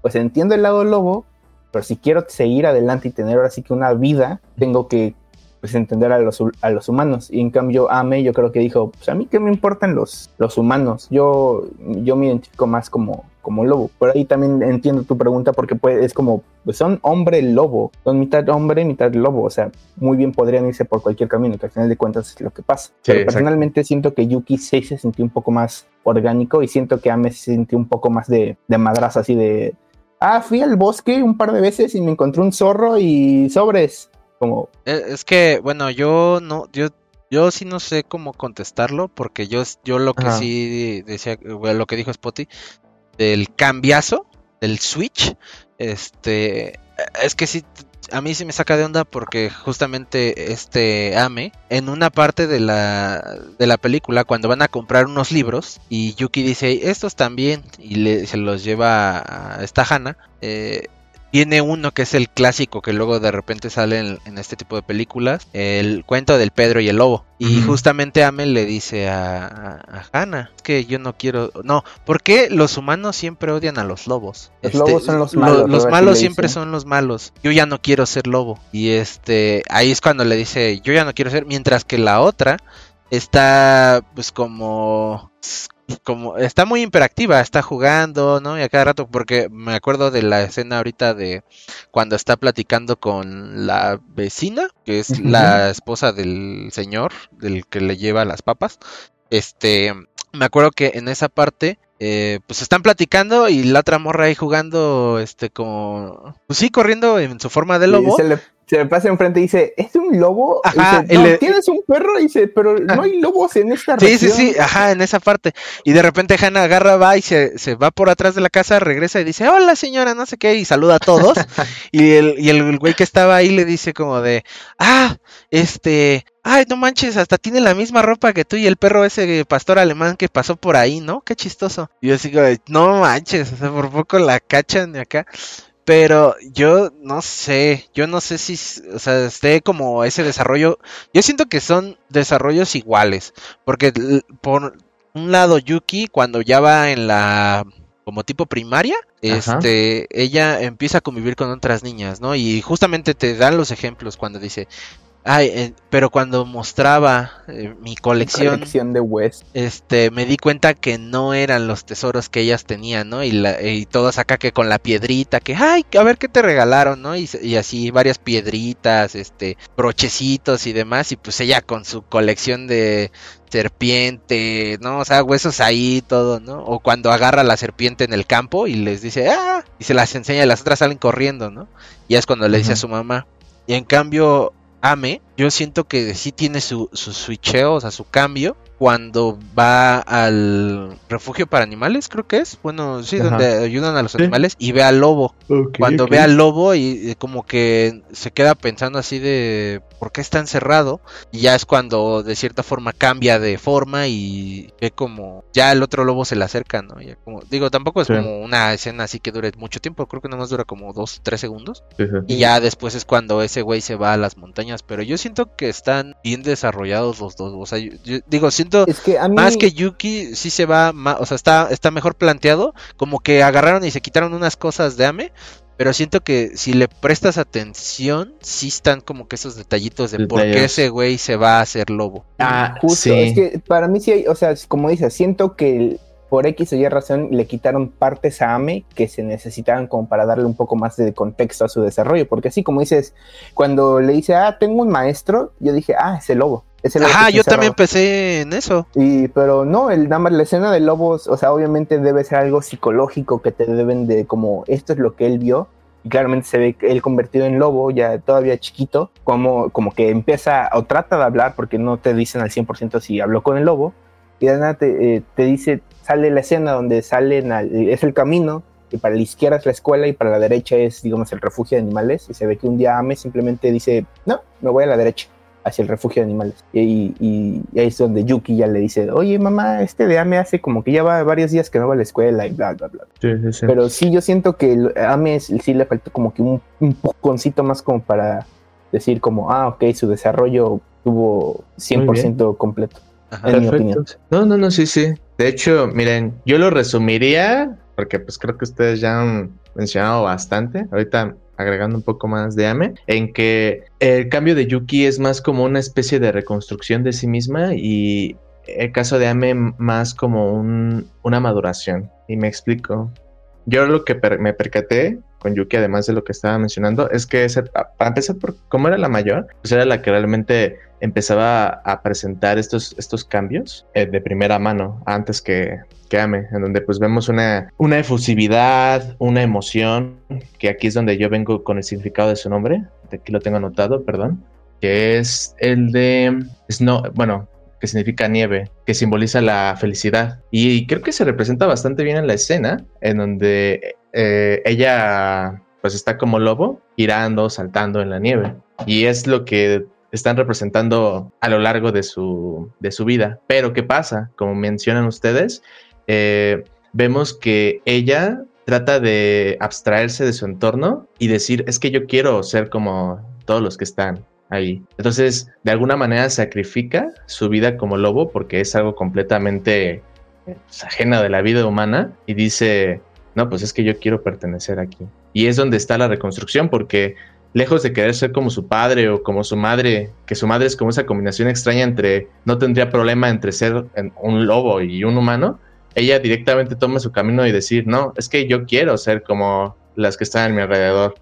pues entiendo el lado lobo, pero si quiero seguir adelante y tener ahora sí que una vida, tengo que pues entender a los, a los humanos. Y en cambio, Ame yo creo que dijo, pues a mí qué me importan los, los humanos, yo, yo me identifico más como, como lobo. Por ahí también entiendo tu pregunta porque pues, es como, pues son hombre lobo, son mitad hombre, mitad lobo, o sea, muy bien podrían irse por cualquier camino, que al final de cuentas es lo que pasa. Pero personalmente siento que Yuki 6 se sintió un poco más orgánico y siento que Ame se sintió un poco más de, de madraza, así de... Ah, fui al bosque un par de veces y me encontré un zorro y sobres eh, es que, bueno, yo no, yo, yo sí no sé cómo contestarlo, porque yo, yo lo que sí decía, lo que dijo Spotty, del cambiazo, del switch, este, es que sí, a mí sí me saca de onda porque justamente este Ame, en una parte de la, de la película, cuando van a comprar unos libros, y Yuki dice, estos también, y le, se los lleva a esta Hana, eh, tiene uno que es el clásico que luego de repente sale en, este tipo de películas, el cuento del Pedro y el Lobo. Y justamente Amel le dice a, a, Hannah que yo no quiero... No, ¿por qué los humanos siempre odian a los lobos? Los lobos son los malos. los malos siempre son los malos. Yo ya no quiero ser lobo. Y este, ahí es cuando le dice, yo ya no quiero ser, mientras que la otra está pues como como está muy imperactiva, está jugando, ¿no? Y a cada rato, porque me acuerdo de la escena ahorita de cuando está platicando con la vecina, que es la esposa del señor, del que le lleva las papas. Este, me acuerdo que en esa parte eh, pues están platicando y la otra morra ahí jugando, este, como, pues sí, corriendo en su forma de lobo. se, le, se pasa enfrente y dice, ¿es un lobo? Ajá, ¿tienes un perro? Y dice, pero no hay lobos en esta Sí, sí, sí, ajá, en esa parte. Y de repente Hannah agarra, va y se, se, va por atrás de la casa, regresa y dice, hola señora, no sé qué, y saluda a todos. y, el, y el güey que estaba ahí le dice como de, ah, este, ay, no manches, hasta tiene la misma ropa que tú y el perro ese pastor alemán que pasó por ahí, ¿no? Qué chistoso. Y yo sigo, no manches, o sea, por poco la cachan de acá. Pero yo no sé, yo no sé si, o sea, esté como ese desarrollo. Yo siento que son desarrollos iguales, porque por un lado Yuki cuando ya va en la como tipo primaria, este, ella empieza a convivir con otras niñas, ¿no? Y justamente te dan los ejemplos cuando dice, Ay, eh, pero cuando mostraba eh, mi colección, colección de West, este, me di cuenta que no eran los tesoros que ellas tenían, ¿no? Y, la, y todos acá que con la piedrita, que, ay, a ver qué te regalaron, ¿no? Y, y, así varias piedritas, este, brochecitos y demás, y pues ella con su colección de serpiente, ¿no? O sea, huesos ahí, todo, ¿no? O cuando agarra la serpiente en el campo y les dice, ah, y se las enseña y las otras salen corriendo, ¿no? Y es cuando le dice a su mamá. Y en cambio, Ame, yo siento que sí tiene su, su switcheo, o sea, su cambio, cuando va al refugio para animales, creo que es. Bueno, sí, donde ayudan a los animales y ve al lobo. cuando ve al lobo y, como que se queda pensando así de por qué está encerrado. Y ya es cuando de cierta forma cambia de forma y ve como ya el otro lobo se le acerca, ¿no? como, digo, tampoco es como una escena así que dure mucho tiempo. Creo que nada más dura como dos, tres segundos. y ya después es cuando ese güey se va a las montañas. Pero yo siento que están bien desarrollados los dos. O sea, yo digo, siento más que Yuki sí se va, o sea, está, está mejor planteado, como que agarraron y se quitaron unas cosas de Ame, pero siento que si le prestas atención, sí están como que esos detallitos de por qué ese güey se va a hacer lobo. Ah, justo, es que para mí sí hay, o sea, como dices, siento que por X o Y razón le quitaron partes a Ame que se necesitaban como para darle un poco más de contexto a su desarrollo, porque así como dices, cuando le dice, ah, tengo un maestro, yo dije, ah, es el lobo. Ajá, yo también empecé en eso. Y, pero no, el, nada más la escena de lobos, o sea, obviamente debe ser algo psicológico que te deben de, como, esto es lo que él vio. Y claramente se ve él convertido en lobo, ya todavía chiquito, como, como que empieza o trata de hablar, porque no te dicen al 100% si habló con el lobo. Nada te, eh, te dice, sale la escena donde salen, es el camino, y para la izquierda es la escuela y para la derecha es, digamos, el refugio de animales. Y se ve que un día Ame simplemente dice, no, me voy a la derecha hacia el refugio de animales. Y, y, ahí es donde Yuki ya le dice, oye mamá, este de Ame hace como que ya va varios días que no va a la escuela y bla, bla, bla. Pero sí, yo siento que Ame sí le faltó como que un, un más como para decir como, ah, ok, su desarrollo tuvo 100% completo. En mi opinión. No, no, no, sí, sí. De hecho, miren, yo lo resumiría, porque pues creo que ustedes ya han mencionado bastante. Ahorita agregando un poco más de Ame, en que el cambio de Yuki es más como una especie de reconstrucción de sí misma y el caso de Ame más como una maduración. Y me explico. Yo lo que me percaté con Yuki, además de lo que estaba mencionando, es que para empezar, por cómo era la mayor, pues era la que realmente empezaba a presentar estos, estos cambios eh, de primera mano, antes que, que Ame, en donde pues vemos una, una efusividad, una emoción, que aquí es donde yo vengo con el significado de su nombre, aquí lo tengo anotado, perdón, que es el de Snow, bueno, que significa nieve, que simboliza la felicidad. Y creo que se representa bastante bien en la escena, en donde eh, ella pues está como lobo, girando, saltando en la nieve. Y es lo que están representando a lo largo de su, de su vida. Pero ¿qué pasa? Como mencionan ustedes, eh, vemos que ella trata de abstraerse de su entorno y decir, es que yo quiero ser como todos los que están ahí. Entonces, de alguna manera sacrifica su vida como lobo porque es algo completamente pues, ajena de la vida humana y dice, no, pues es que yo quiero pertenecer aquí. Y es donde está la reconstrucción porque lejos de querer ser como su padre o como su madre, que su madre es como esa combinación extraña entre, no tendría problema entre ser un lobo y un humano, ella directamente toma su camino y decir, no, es que yo quiero ser como las que están a mi alrededor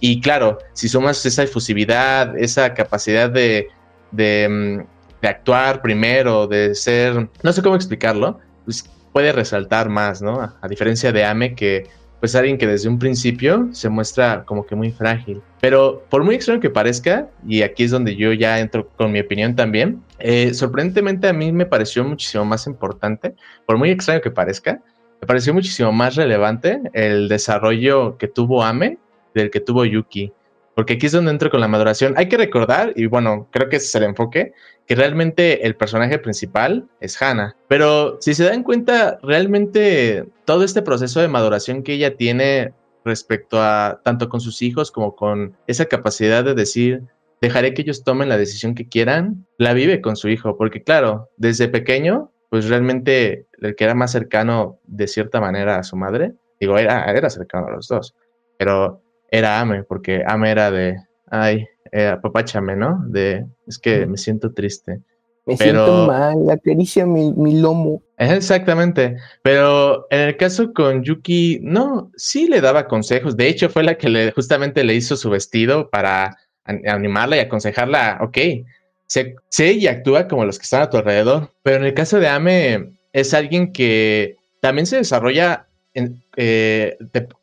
y claro, si sumas esa efusividad, esa capacidad de, mm, de actuar primero, de ser, no sé cómo explicarlo, pues puede resaltar más, ¿no? A, diferencia de Ame, que pues alguien que desde un principio se muestra como que muy frágil. Pero por muy extraño que parezca, y aquí es donde yo ya entro con mi opinión también, eh, sorprendentemente a mí me pareció muchísimo más importante, por muy extraño que parezca, me pareció muchísimo más relevante el desarrollo que tuvo Ame del que tuvo Yuki. Porque aquí es donde entro con la maduración. Hay que recordar, y bueno, creo que ese es el enfoque, que realmente el personaje principal es Hannah. Pero si se dan cuenta, realmente todo este proceso de maduración que ella tiene respecto a tanto con sus hijos como con esa capacidad de decir, dejaré que ellos tomen la decisión que quieran, la vive con su hijo. Porque claro, desde pequeño, pues realmente el que era más cercano de cierta manera a su madre, digo, era, era cercano a los dos. Pero era Ame, porque Ame era de, ay, eh, papáchame, ¿no? De, es que me siento triste. Me siento mal, acaricia mi, mi lomo. Exactamente, pero en el caso con Yuki, no, sí le daba consejos. De hecho, fue la que le, justamente le hizo su vestido para animarla y aconsejarla, ok, sé, sé, y actúa como los que están a tu alrededor. Pero en el caso de Ame, es alguien que también se desarrolla en, eh,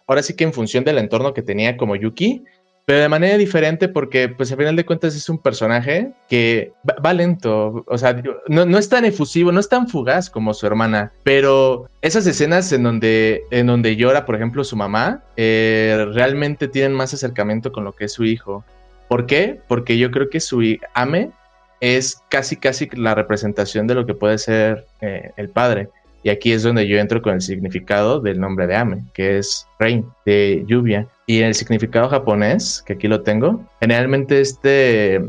ahora sí que en función del entorno que tenía como Yuki, pero de manera diferente porque pues al final de cuentas es un personaje que va, lento, o sea, no, no, es tan efusivo, no es tan fugaz como su hermana, pero esas escenas en donde, en donde llora, por ejemplo, su mamá, eh, realmente tienen más acercamiento con lo que es su hijo. ¿Por qué? Porque yo creo que su Ame es casi, casi la representación de lo que puede ser eh, el padre. Y aquí es donde yo entro con el significado del nombre de Ame, que es rain, de lluvia. Y en el significado japonés, que aquí lo tengo, generalmente este,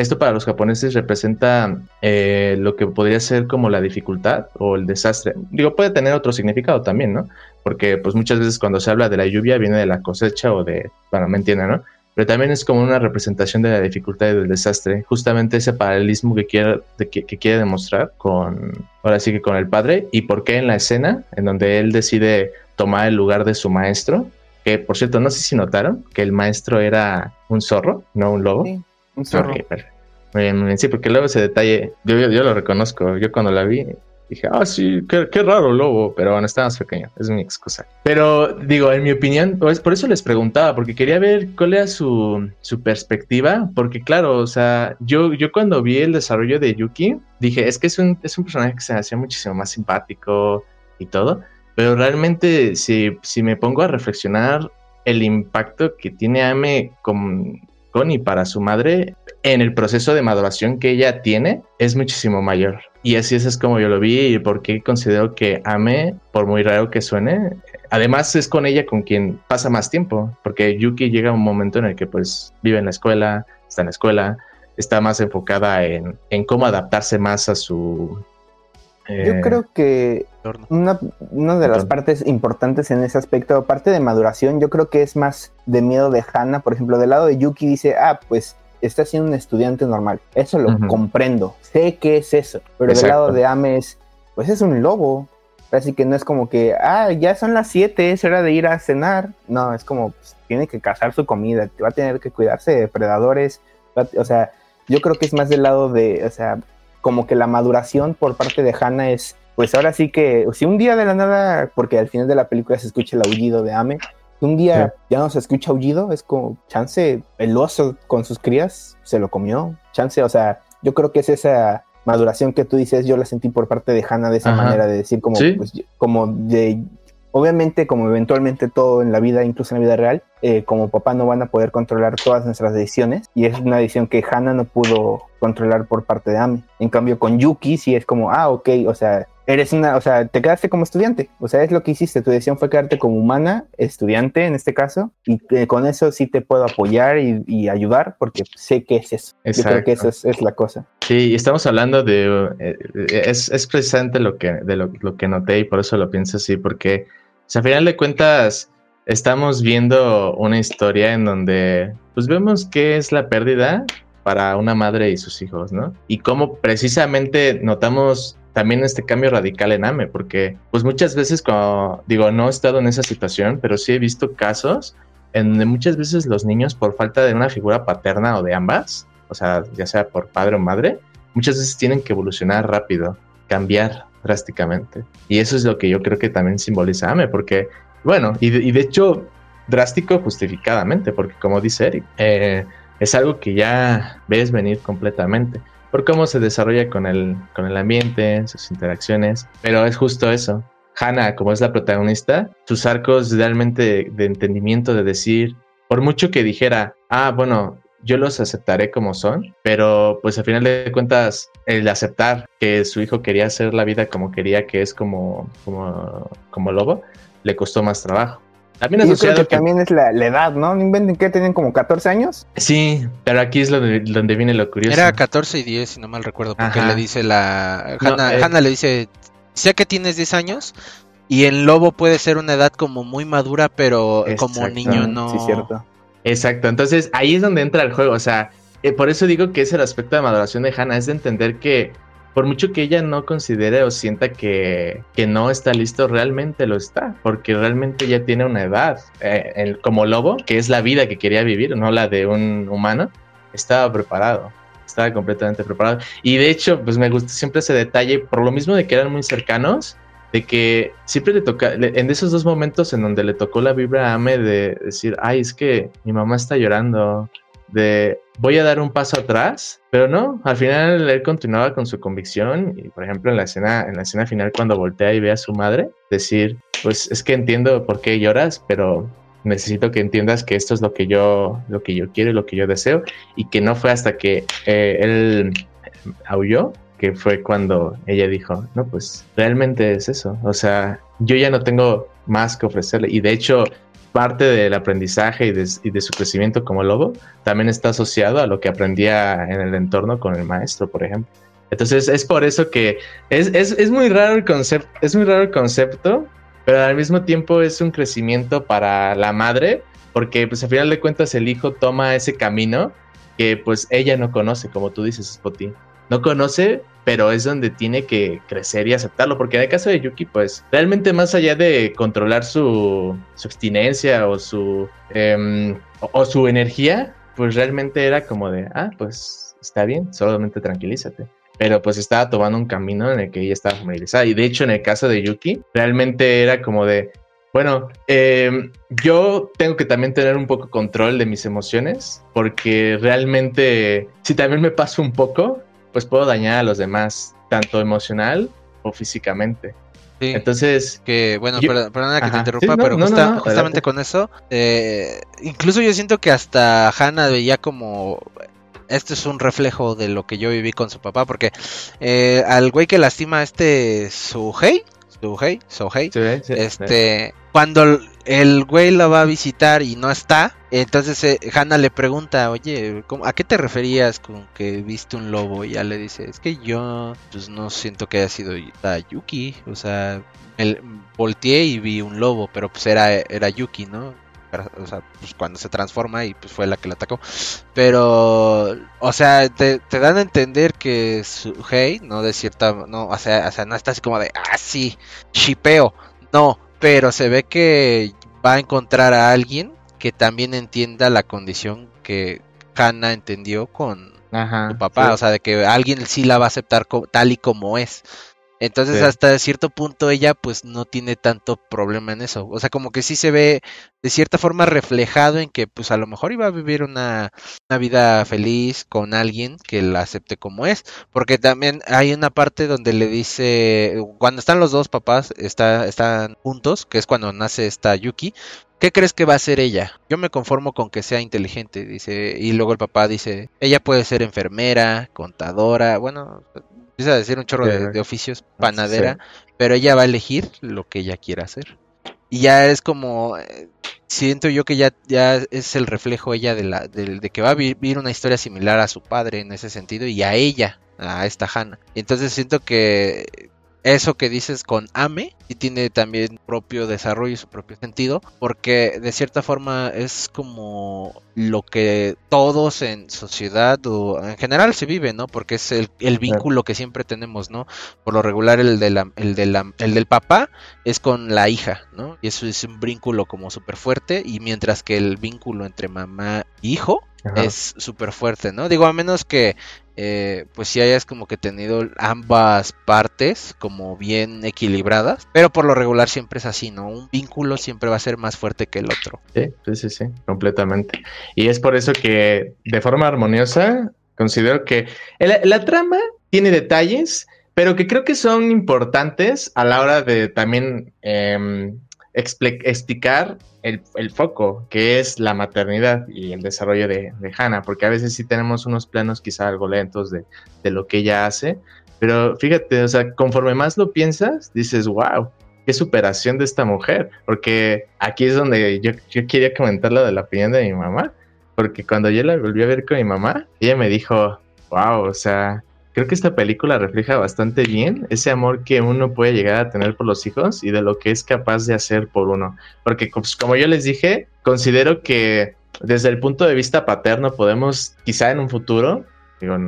esto para los japoneses representa eh, lo que podría ser como la dificultad o el desastre. Digo, puede tener otro significado también, ¿no? Porque pues muchas veces cuando se habla de la lluvia viene de la cosecha o de, bueno, me entienden, ¿no? Pero también es como una representación de la dificultad y del desastre, justamente ese paralelismo que quiere, que, quiere demostrar con, ahora sí que con el padre, y por qué en la escena, en donde él decide tomar el lugar de su maestro, que por cierto, no sé si notaron que el maestro era un zorro, no un lobo. Sí, un zorro. muy bien, sí, porque luego ese detalle, yo, yo lo reconozco, yo cuando la vi, Dije, ah, sí, qué, raro lobo, pero bueno, está más pequeño, es mi excusa. Pero digo, en mi opinión, pues, por eso les preguntaba, porque quería ver cuál era su, su perspectiva, porque claro, o sea, yo, yo cuando vi el desarrollo de Yuki, dije, es que es un, es un personaje que se me hacía muchísimo más simpático y todo, pero realmente si, si me pongo a reflexionar el impacto que tiene Ame con, con y para su madre en el proceso de maduración que ella tiene es muchísimo mayor. Y así es, como yo lo vi y porque considero que Ame, por muy raro que suene, además es con ella con quien pasa más tiempo, porque Yuki llega a un momento en el que pues vive en la escuela, está en la escuela, está más enfocada en, en cómo adaptarse más a su... Eh, yo creo que una, una, de las partes importantes en ese aspecto, aparte de maduración, yo creo que es más de miedo de Hannah, por ejemplo, del lado de Yuki dice, ah, pues está siendo un estudiante normal. Eso lo comprendo. Sé que es eso. Pero del lado de Ames, pues es un lobo. Así que no es como que, ah, ya son las 7, es hora de ir a cenar. No, es como, pues, tiene que cazar su comida, va a tener que cuidarse de predadores. o sea, yo creo que es más del lado de, o sea, como que la maduración por parte de Hannah es, pues ahora sí que, si un día de la nada, porque al final de la película se escucha el aullido de Ame, un día ya no se escucha aullido, es como chance, el oso con sus crías se lo comió, chance, o sea, yo creo que es esa maduración que tú dices, yo la sentí por parte de Hannah de esa manera, de decir como, pues, como de, obviamente como eventualmente todo en la vida, incluso en la vida real, eh, como papá no van a poder controlar todas nuestras decisiones y es una decisión que Hannah no pudo controlar por parte de Ame. En cambio con Yuki sí es como, ah, ok, o sea, eres una, o sea, te quedaste como estudiante, o sea, es lo que hiciste, tu decisión fue quedarte como humana, estudiante en este caso, y eh, con eso sí te puedo apoyar y, ayudar porque sé que es eso. Yo creo que eso es, la cosa. Sí, estamos hablando de, eh, es, es, precisamente lo que, de lo, que noté y por eso lo pienso así, porque o sea, a final de cuentas estamos viendo una historia en donde pues vemos qué es la pérdida para una madre y sus hijos, ¿no? Y cómo precisamente notamos también este cambio radical en AME, porque pues muchas veces, como digo, no he estado en esa situación, pero sí he visto casos en donde muchas veces los niños por falta de una figura paterna o de ambas, o sea, ya sea por padre o madre, muchas veces tienen que evolucionar rápido, cambiar drásticamente. Y eso es lo que yo creo que también simboliza Ame, porque, bueno, y de, hecho, drástico justificadamente, porque como dice Eric, eh, es algo que ya ves venir completamente por cómo se desarrolla con el, con el ambiente, sus interacciones, pero es justo eso. Hannah, como es la protagonista, sus arcos realmente de entendimiento, de decir, por mucho que dijera, ah, bueno, yo los aceptaré como son, pero pues al final de cuentas el aceptar que su hijo quería hacer la vida como quería, que es como, como, como lobo, le costó más trabajo. También asociado que, también es la, edad, ¿no? ¿No inventen que tienen como 14 años? Sí, pero aquí es donde, donde viene lo curioso. Era 14 y 10, si no mal recuerdo, porque le dice la... Eh, Hannah, le dice, sé que tienes 10 años y el lobo puede ser una edad como muy madura, pero como niño no... Sí, cierto. Exacto, entonces ahí es donde entra el juego, o sea, eh, por eso digo que es el aspecto de maduración de Hannah, es de entender que por mucho que ella no considere o sienta que, que, no está listo, realmente lo está, porque realmente ya tiene una edad. Eh, como lobo, que es la vida que quería vivir, no la de un humano, estaba preparado, estaba completamente preparado. Y de hecho, pues me gusta siempre ese detalle, por lo mismo de que eran muy cercanos, de que siempre le toca, en esos dos momentos en donde le tocó la vibra a Ame de decir, ay, es que mi mamá está llorando, de voy a dar un paso atrás, pero no, al final él continuaba con su convicción y por ejemplo en la escena en la escena final cuando voltea y ve a su madre decir, pues es que entiendo por qué lloras, pero necesito que entiendas que esto es lo que yo lo que yo quiero y lo que yo deseo y que no fue hasta que eh, él aulló que fue cuando ella dijo, no, pues realmente es eso, o sea, yo ya no tengo más que ofrecerle y de hecho parte del aprendizaje y de, su crecimiento como lobo también está asociado a lo que aprendía en el entorno con el maestro, por ejemplo. Entonces es por eso que es, muy raro el concepto, es muy raro el concepto, pero al mismo tiempo es un crecimiento para la madre, porque pues al final de cuentas el hijo toma ese camino que pues ella no conoce, como tú dices, Spotty. No conoce, pero es donde tiene que crecer y aceptarlo, porque en el caso de Yuki, pues realmente más allá de controlar su, su abstinencia o su, em, o, su energía, pues realmente era como de, ah, pues está bien, solamente tranquilízate pero pues estaba tomando un camino en el que ella estaba familiarizada. Y de hecho, en el caso de Yuki, realmente era como de, bueno, em, yo tengo que también tener un poco control de mis emociones, porque realmente, si también me paso un poco, pues puedo dañar a los demás, tanto emocional o físicamente. Sí, Entonces. Que, bueno, perdona que te interrumpa, pero justamente con eso, eh, incluso yo siento que hasta Hannah veía como. Este es un reflejo de lo que yo viví con su papá, porque eh, al güey que lastima a este Suhei, Suhei, Suhei, este, cuando el güey la va a visitar y no está, entonces eh, Hannah le pregunta, oye, ¿a qué te referías con que viste un lobo? Y ya le dice, es que yo pues no siento que haya sido Yuki, o sea, el, volteé y vi un lobo, pero pues era, era Yuki, ¿no? O sea, pues cuando se transforma y pues fue la que la atacó. Pero, o sea, te, dan a entender que su hey, no de cierta, no, o sea, o sea, no está así como de, ah, sí, chipeo. No, pero se ve que va a encontrar a alguien que también entienda la condición que Hannah entendió con su papá, o sea, de que alguien sí la va a aceptar tal y como es. Entonces hasta cierto punto ella pues no tiene tanto problema en eso. O sea, como que sí se ve de cierta forma reflejado en que pues a lo mejor iba a vivir una, una vida feliz con alguien que la acepte como es. Porque también hay una parte donde le dice, cuando están los dos papás, está, están juntos, que es cuando nace esta Yuki, ¿Qué crees que va a ser ella? Yo me conformo con que sea inteligente, dice, y luego el papá dice, ella puede ser enfermera, contadora, bueno, empieza a decir un chorro de, oficios, panadera, pero ella va a elegir lo que ella quiera hacer. Y ya es como, eh, siento yo que ya, ya es el reflejo ella de, la, de, que va a vivir una historia similar a su padre en ese sentido y a ella, a esta Hannah. Entonces siento que eso que dices con Ame y tiene también propio desarrollo y su propio sentido, porque de cierta forma es como lo que todos en sociedad o en general se vive, ¿no? Porque es el, vínculo que siempre tenemos, ¿no? Por lo regular el, de la, el, de la, el del papá es con la hija, ¿no? Y eso es un vínculo como súper fuerte y mientras que el vínculo entre mamá e hijo es súper fuerte, ¿no? Digo, a menos que eh, pues sí hayas como que tenido ambas partes como bien equilibradas, pero por lo regular siempre es así, ¿no? Un vínculo siempre va a ser más fuerte que el otro. Sí, sí, sí, completamente. Y es por eso que de forma armoniosa considero que la trama tiene detalles, pero que creo que son importantes a la hora de también eh, explicar el, foco, que es la maternidad y el desarrollo de, de, Hannah, porque a veces sí tenemos unos planos quizá algo lentos de, de, lo que ella hace, pero fíjate, o sea, conforme más lo piensas, dices, wow, qué superación de esta mujer, porque aquí es donde yo, yo quería comentar lo de la opinión de mi mamá, porque cuando yo la volví a ver con mi mamá, ella me dijo, wow, o sea, creo que esta película refleja bastante bien ese amor que uno puede llegar a tener por los hijos y de lo que es capaz de hacer por uno. Porque pues, como yo les dije, considero que desde el punto de vista paterno podemos quizá en un futuro, digo,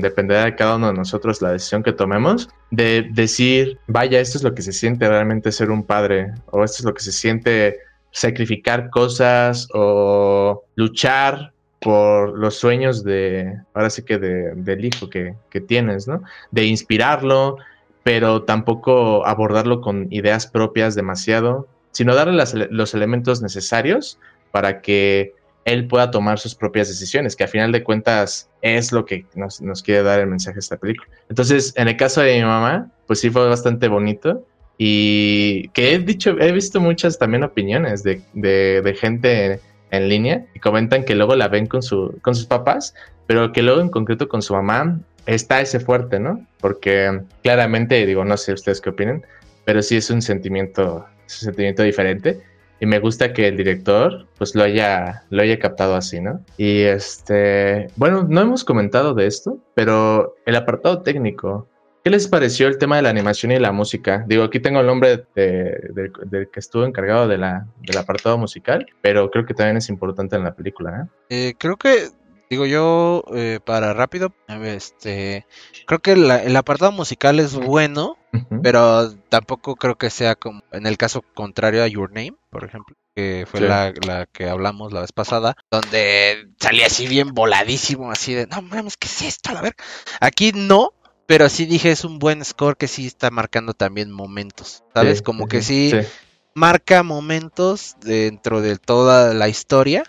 dependerá de cada uno de nosotros la decisión que tomemos, de decir, vaya, esto es lo que se siente realmente ser un padre o esto es lo que se siente sacrificar cosas o luchar por los sueños de, ahora sí que de, del hijo que, que, tienes, ¿no? De inspirarlo, pero tampoco abordarlo con ideas propias demasiado, sino darle los elementos necesarios para que él pueda tomar sus propias decisiones, que a final de cuentas es lo que nos, nos quiere dar el mensaje de esta película. Entonces, en el caso de mi mamá, pues sí fue bastante bonito y que he dicho, he visto muchas también opiniones de, de gente en línea y comentan que luego la ven con, su, con sus papás, pero que luego en concreto con su mamá está ese fuerte, ¿no? Porque claramente, digo, no sé ustedes qué opinan, pero sí es un sentimiento, es un sentimiento diferente y me gusta que el director pues lo haya, lo haya captado así, ¿no? Y este, bueno, no hemos comentado de esto, pero el apartado técnico, ¿Qué les pareció el tema de la animación y la música? Digo, aquí tengo el nombre del que estuvo encargado de la, del apartado musical, pero creo que también es importante en la película. ¿eh? eh creo que, digo yo, eh, para rápido, este, creo que el apartado musical es bueno, pero tampoco creo que sea como en el caso contrario a Your Name, por ejemplo que fue la, la, que hablamos la vez pasada, donde salía así bien voladísimo, así de, no mames, ¿qué es esto? A ver, aquí no, pero sí dije, es un buen score que sí está marcando también momentos, ¿sabes? Como que sí, marca momentos dentro de toda la historia.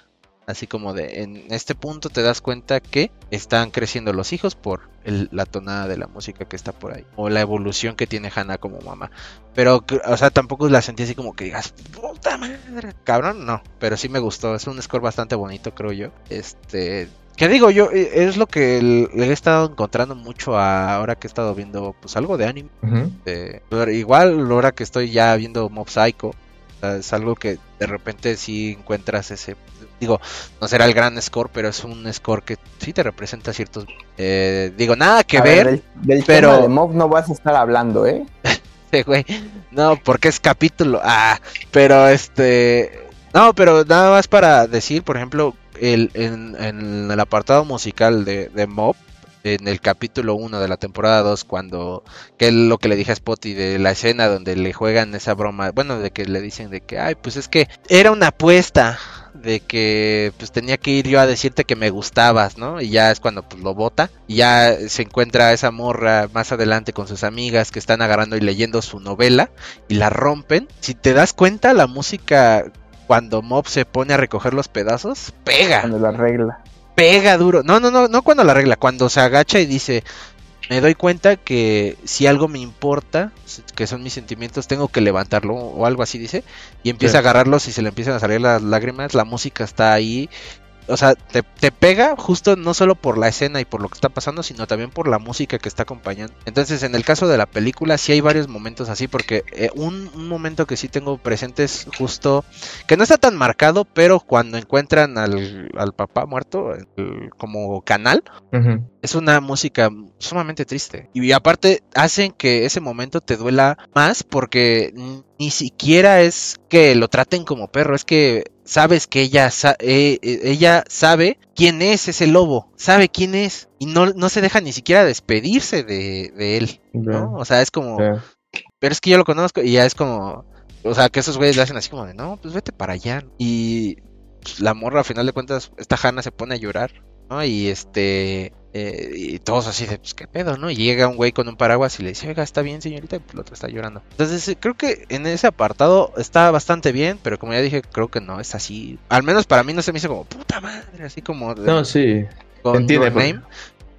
Así como de en este punto te das cuenta que están creciendo los hijos por la tonada de la música que está por ahí. O la evolución que tiene Hannah como mamá. Pero, o sea, tampoco la sentí así como que digas, puta madre, cabrón, no. Pero sí me gustó. Es un score bastante bonito, creo yo. Este, que digo yo, eh, es lo que le he estado encontrando mucho ahora que he estado viendo pues algo de anime. igual ahora que estoy ya viendo Mob Psycho, es algo que de repente sí encuentras ese... Digo, no será el gran score, pero es un score que sí te representa ciertos... Eh, digo, nada que ver, del, pero... Tema de Mob no vas a estar hablando, ¿eh? güey. No, porque es capítulo. Ah, pero este... No, pero nada más para decir, por ejemplo, el, en, el apartado musical de, de Mob, en el capítulo 1 de la temporada 2, cuando, que es lo que le dije a Spotty de la escena donde le juegan esa broma, bueno, de que le dicen de que, ay, pues es que era una apuesta de que pues tenía que ir yo a decirte que me gustabas, ¿no? Y ya es cuando pues lo bota y ya se encuentra esa morra más adelante con sus amigas que están agarrando y leyendo su novela y la rompen. Si te das cuenta, la música cuando Mob se pone a recoger los pedazos, pega. Cuando la arregla. Pega duro. No, no, no, no cuando la arregla, cuando se agacha y dice, me doy cuenta que si algo me importa, que son mis sentimientos, tengo que levantarlo o algo así dice, y empieza a agarrarlos y se le empiezan a salir las lágrimas, la música está ahí o sea, te, pega justo no solo por la escena y por lo que está pasando, sino también por la música que está acompañando. Entonces, en el caso de la película, sí hay varios momentos así, porque eh, un, momento que sí tengo presente es justo, que no está tan marcado, pero cuando encuentran al, al papá muerto como canal, es una música sumamente triste. Y aparte, hacen que ese momento te duela más porque ni siquiera es que lo traten como perro, es que sabes que ella, eh, eh, ella sabe quién es ese lobo, sabe quién es y no, no se deja ni siquiera despedirse de, él, ¿no? O sea, es como, pero es que yo lo conozco y ya es como, o sea, que esos güeyes le hacen así como de, no, pues vete para allá. Y pues, la morra, a final de cuentas, esta Hanna se pone a llorar, ¿no? Y este, Eh, y todos así de, pues qué pedo, ¿no? Y llega un güey con un paraguas y le dice, oiga, está bien, señorita, y pues, el otro está llorando. Entonces, eh, creo que en ese apartado está bastante bien, pero como ya dije, creo que no es así. Al menos para mí no se me hizo como, puta madre, así como. no, sí. Con Entiende, Name.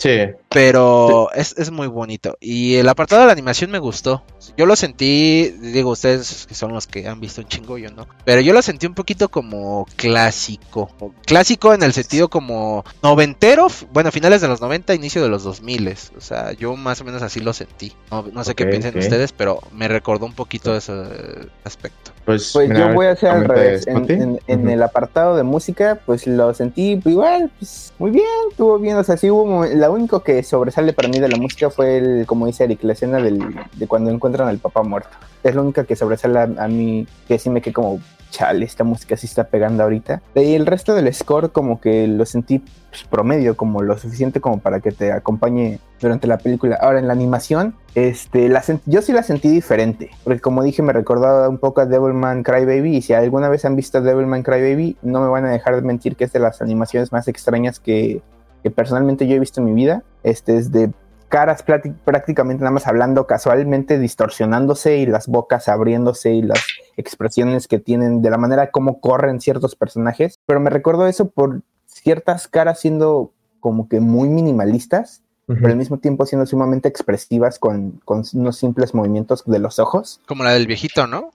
Sí. Pero Es, es, muy bonito. Y el apartado de la animación me gustó. Yo lo sentí, digo, ustedes que son los que han visto un chingo, yo no. Pero yo lo sentí un poquito como clásico. Clásico en el sentido como noventero, bueno, finales de los 90, inicio de los 2000. O sea, yo más o menos así lo sentí. No, sé qué piensen ustedes, pero me recordó un poquito ese aspecto. Pues, pues yo voy a hacer al revés. En, el apartado de música, pues lo sentí igual, pues muy bien, estuvo bien. O sea, sí hubo. Lo único que sobresale para mí de la música fue, el, como dice Eric, la escena del, de cuando encuentran al papá muerto. Es la única que sobresale a, mí, que sí me quedé como, esta música sí está pegando ahorita. Y el resto del score, como que lo sentí pues, promedio, como lo suficiente como para que te acompañe durante la película. Ahora, en la animación, este, yo sí la sentí diferente, porque como dije, me recordaba un poco a Devilman Crybaby, y si alguna vez han visto Devilman Crybaby, no me van a dejar de mentir que es de las animaciones más extrañas que, que personalmente yo he visto en mi vida. Este es de caras prácticamente nada más hablando casualmente, distorsionándose y las bocas abriéndose y las expresiones que tienen de la manera como corren ciertos personajes. Pero me recuerdo eso por ciertas caras siendo como que muy minimalistas, pero al mismo tiempo siendo sumamente expresivas con, con, unos simples movimientos de los ojos. Como la del viejito, ¿no?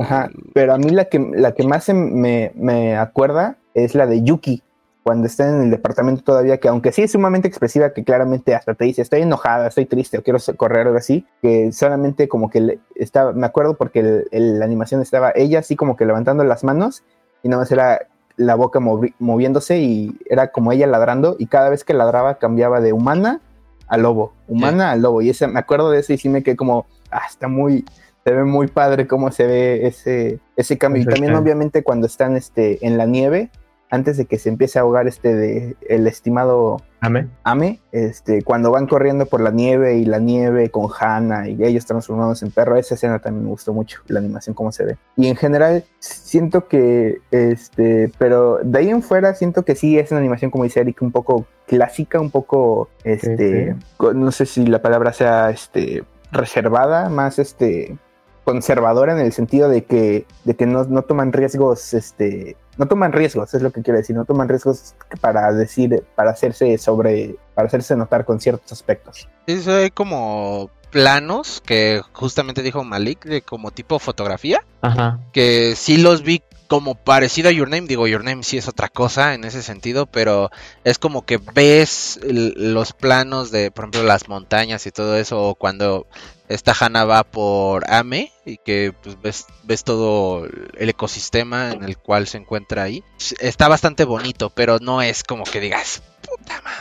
Ajá, pero a mí la que, la que más me, me acuerda es la de Yuki, cuando está en el departamento todavía, que aunque sí es sumamente expresiva, que claramente hasta te dice, estoy enojada, estoy triste o quiero correr o algo así, que solamente como que estaba, me acuerdo porque la animación estaba ella así como que levantando las manos y nada más era la boca moviéndose y era como ella ladrando y cada vez que ladraba cambiaba de humana a lobo, humana a lobo y ese, me acuerdo de eso y sí me quedé como, ah, está muy, se ve muy padre cómo se ve ese, ese cambio. Y también obviamente cuando están este, en la nieve, antes de que se empiece a ahogar este de el estimado Ame. Ame, este, cuando van corriendo por la nieve y la nieve con Hannah y ellos transformados en perro, esa escena también me gustó mucho, la animación cómo se ve. Y en general siento que, este, pero de ahí en fuera siento que sí es una animación como dice Eric, un poco clásica, un poco, este, no sé si la palabra sea, este, reservada, más, este, conservadora en el sentido de que, de que no, no toman riesgos, este, no toman riesgos, es lo que quiero decir, no toman riesgos para decir, para hacerse sobre, para hacerse notar con ciertos aspectos. Eso hay como planos que justamente dijo Malik de como tipo fotografía, Ajá. que sí los vi como parecido a Your Name, digo Your Name sí es otra cosa en ese sentido, pero es como que ves los planos de, por ejemplo, las montañas y todo eso, o cuando esta Hannah va por Ame y que pues, ves, ves todo el ecosistema en el cual se encuentra ahí. Está bastante bonito, pero no es como que digas,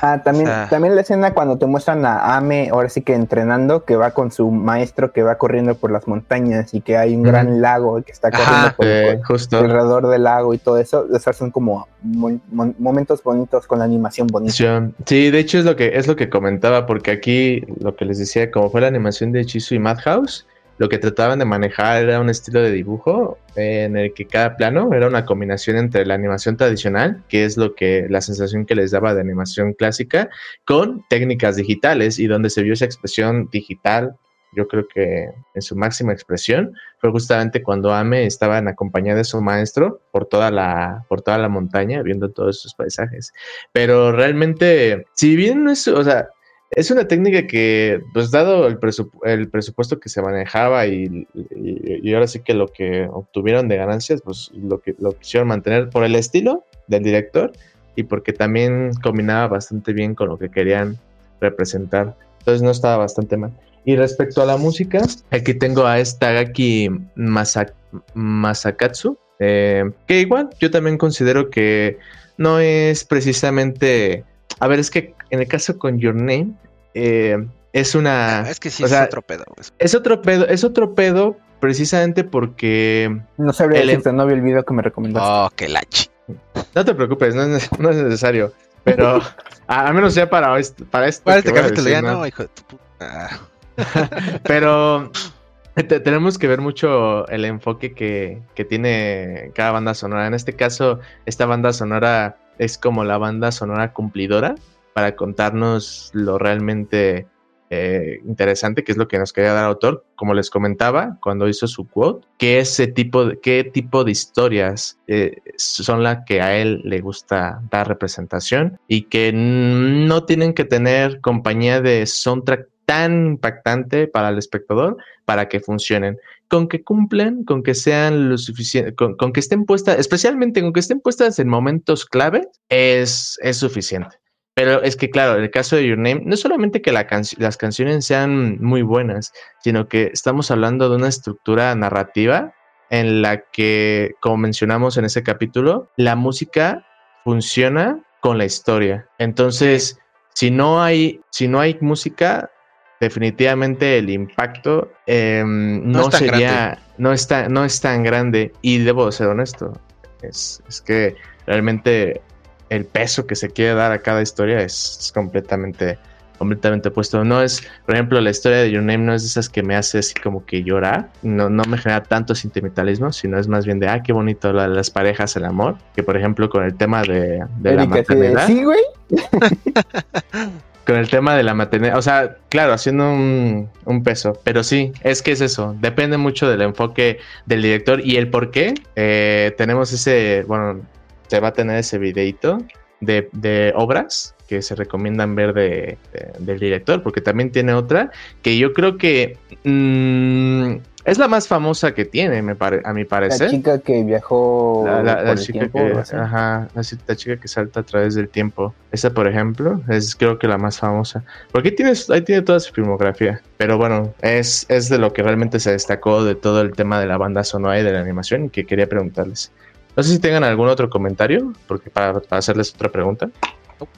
Ah, también, también la escena cuando te muestran a Ame, ahora sí que entrenando, que va con su maestro que va corriendo por las montañas y que hay un gran lago que está corriendo por, eh, alrededor del lago y todo eso. O son como momentos bonitos con la animación bonita. Sí, de hecho es lo que es lo que comentaba, porque aquí lo que les decía, como fue la animación de Chisu y Madhouse, lo que trataban de manejar era un estilo de dibujo en el que cada plano era una combinación entre la animación tradicional, que es lo que la sensación que les daba de animación clásica, con técnicas digitales y donde se vio esa expresión digital, yo creo que en su máxima expresión fue justamente cuando Ame estaba en compañía de su maestro por toda la por toda la montaña viendo todos esos paisajes. Pero realmente si bien no es, o sea, es una técnica que, pues dado el, presupuesto que se manejaba y, ahora sí que lo que obtuvieron de ganancias, pues lo que quisieron mantener por el estilo del director y porque también combinaba bastante bien con lo que querían representar. Entonces no estaba bastante mal. Y respecto a la música, aquí tengo a esta Gaki Masakatsu, eh, que igual yo también considero que no es precisamente... A ver, es que en el caso con Your Name, eh, es una. Ah, es que sí, es otro pedo. Es otro pedo, es otro pedo precisamente porque. No sabría el, decirte, no vi el video que me recomendaste. Oh, qué lachi. No te preocupes, no es, necesario. Pero al menos ya para, esto. Para, esto para este capítulo ya no, hijo de tu puta. pero tenemos que ver mucho el enfoque que, que tiene cada banda sonora. En este caso, esta banda sonora es como la banda sonora cumplidora para contarnos lo realmente eh, interesante, que es lo que nos quería dar autor, como les comentaba cuando hizo su quote, que ese tipo de, qué tipo de historias eh, son las que a él le gusta dar representación y que no tienen que tener compañía de soundtrack tan impactante para el espectador para que funcionen. Con que cumplen, con que sean lo suficiente, con, que estén puestas, especialmente con que estén puestas en momentos clave, es, es suficiente. Pero es que, claro, en el caso de Your Name, no solamente que las canciones sean muy buenas, sino que estamos hablando de una estructura narrativa en la que, como mencionamos en ese capítulo, la música funciona con la historia. Entonces, si no hay, si no hay música, definitivamente el impacto em, no, sería, no está, no es tan grande. Y debo ser honesto, es, es que realmente el peso que se quiere dar a cada historia es, completamente completamente opuesto. No es, por ejemplo, la historia de Your Name no es de esas que me hace así como que llorar, no, no me genera tanto sentimentalismo, sino es más bien de, ah, qué bonito las parejas, el amor, que por ejemplo con el tema de, la maternidad. Sí, güey. con el tema de la maternidad, o sea, claro, haciendo un, un, peso, pero sí, es que es eso, depende mucho del enfoque del director y el por qué. Eh, tenemos ese, bueno, se va a tener ese videito de, obras que se recomiendan ver de, del director, porque también tiene otra que yo creo que mm, es la más famosa que tiene, me a mi parecer. La chica que viajó la, chica que, ajá, la, chica que salta a través del tiempo. Esa, por ejemplo, es creo que la más famosa. Porque tiene, ahí tiene toda su filmografía. Pero bueno, es, es de lo que realmente se destacó de todo el tema de la banda sonora y de la animación y que quería preguntarles. No sé si tengan algún otro comentario, porque para, hacerles otra pregunta.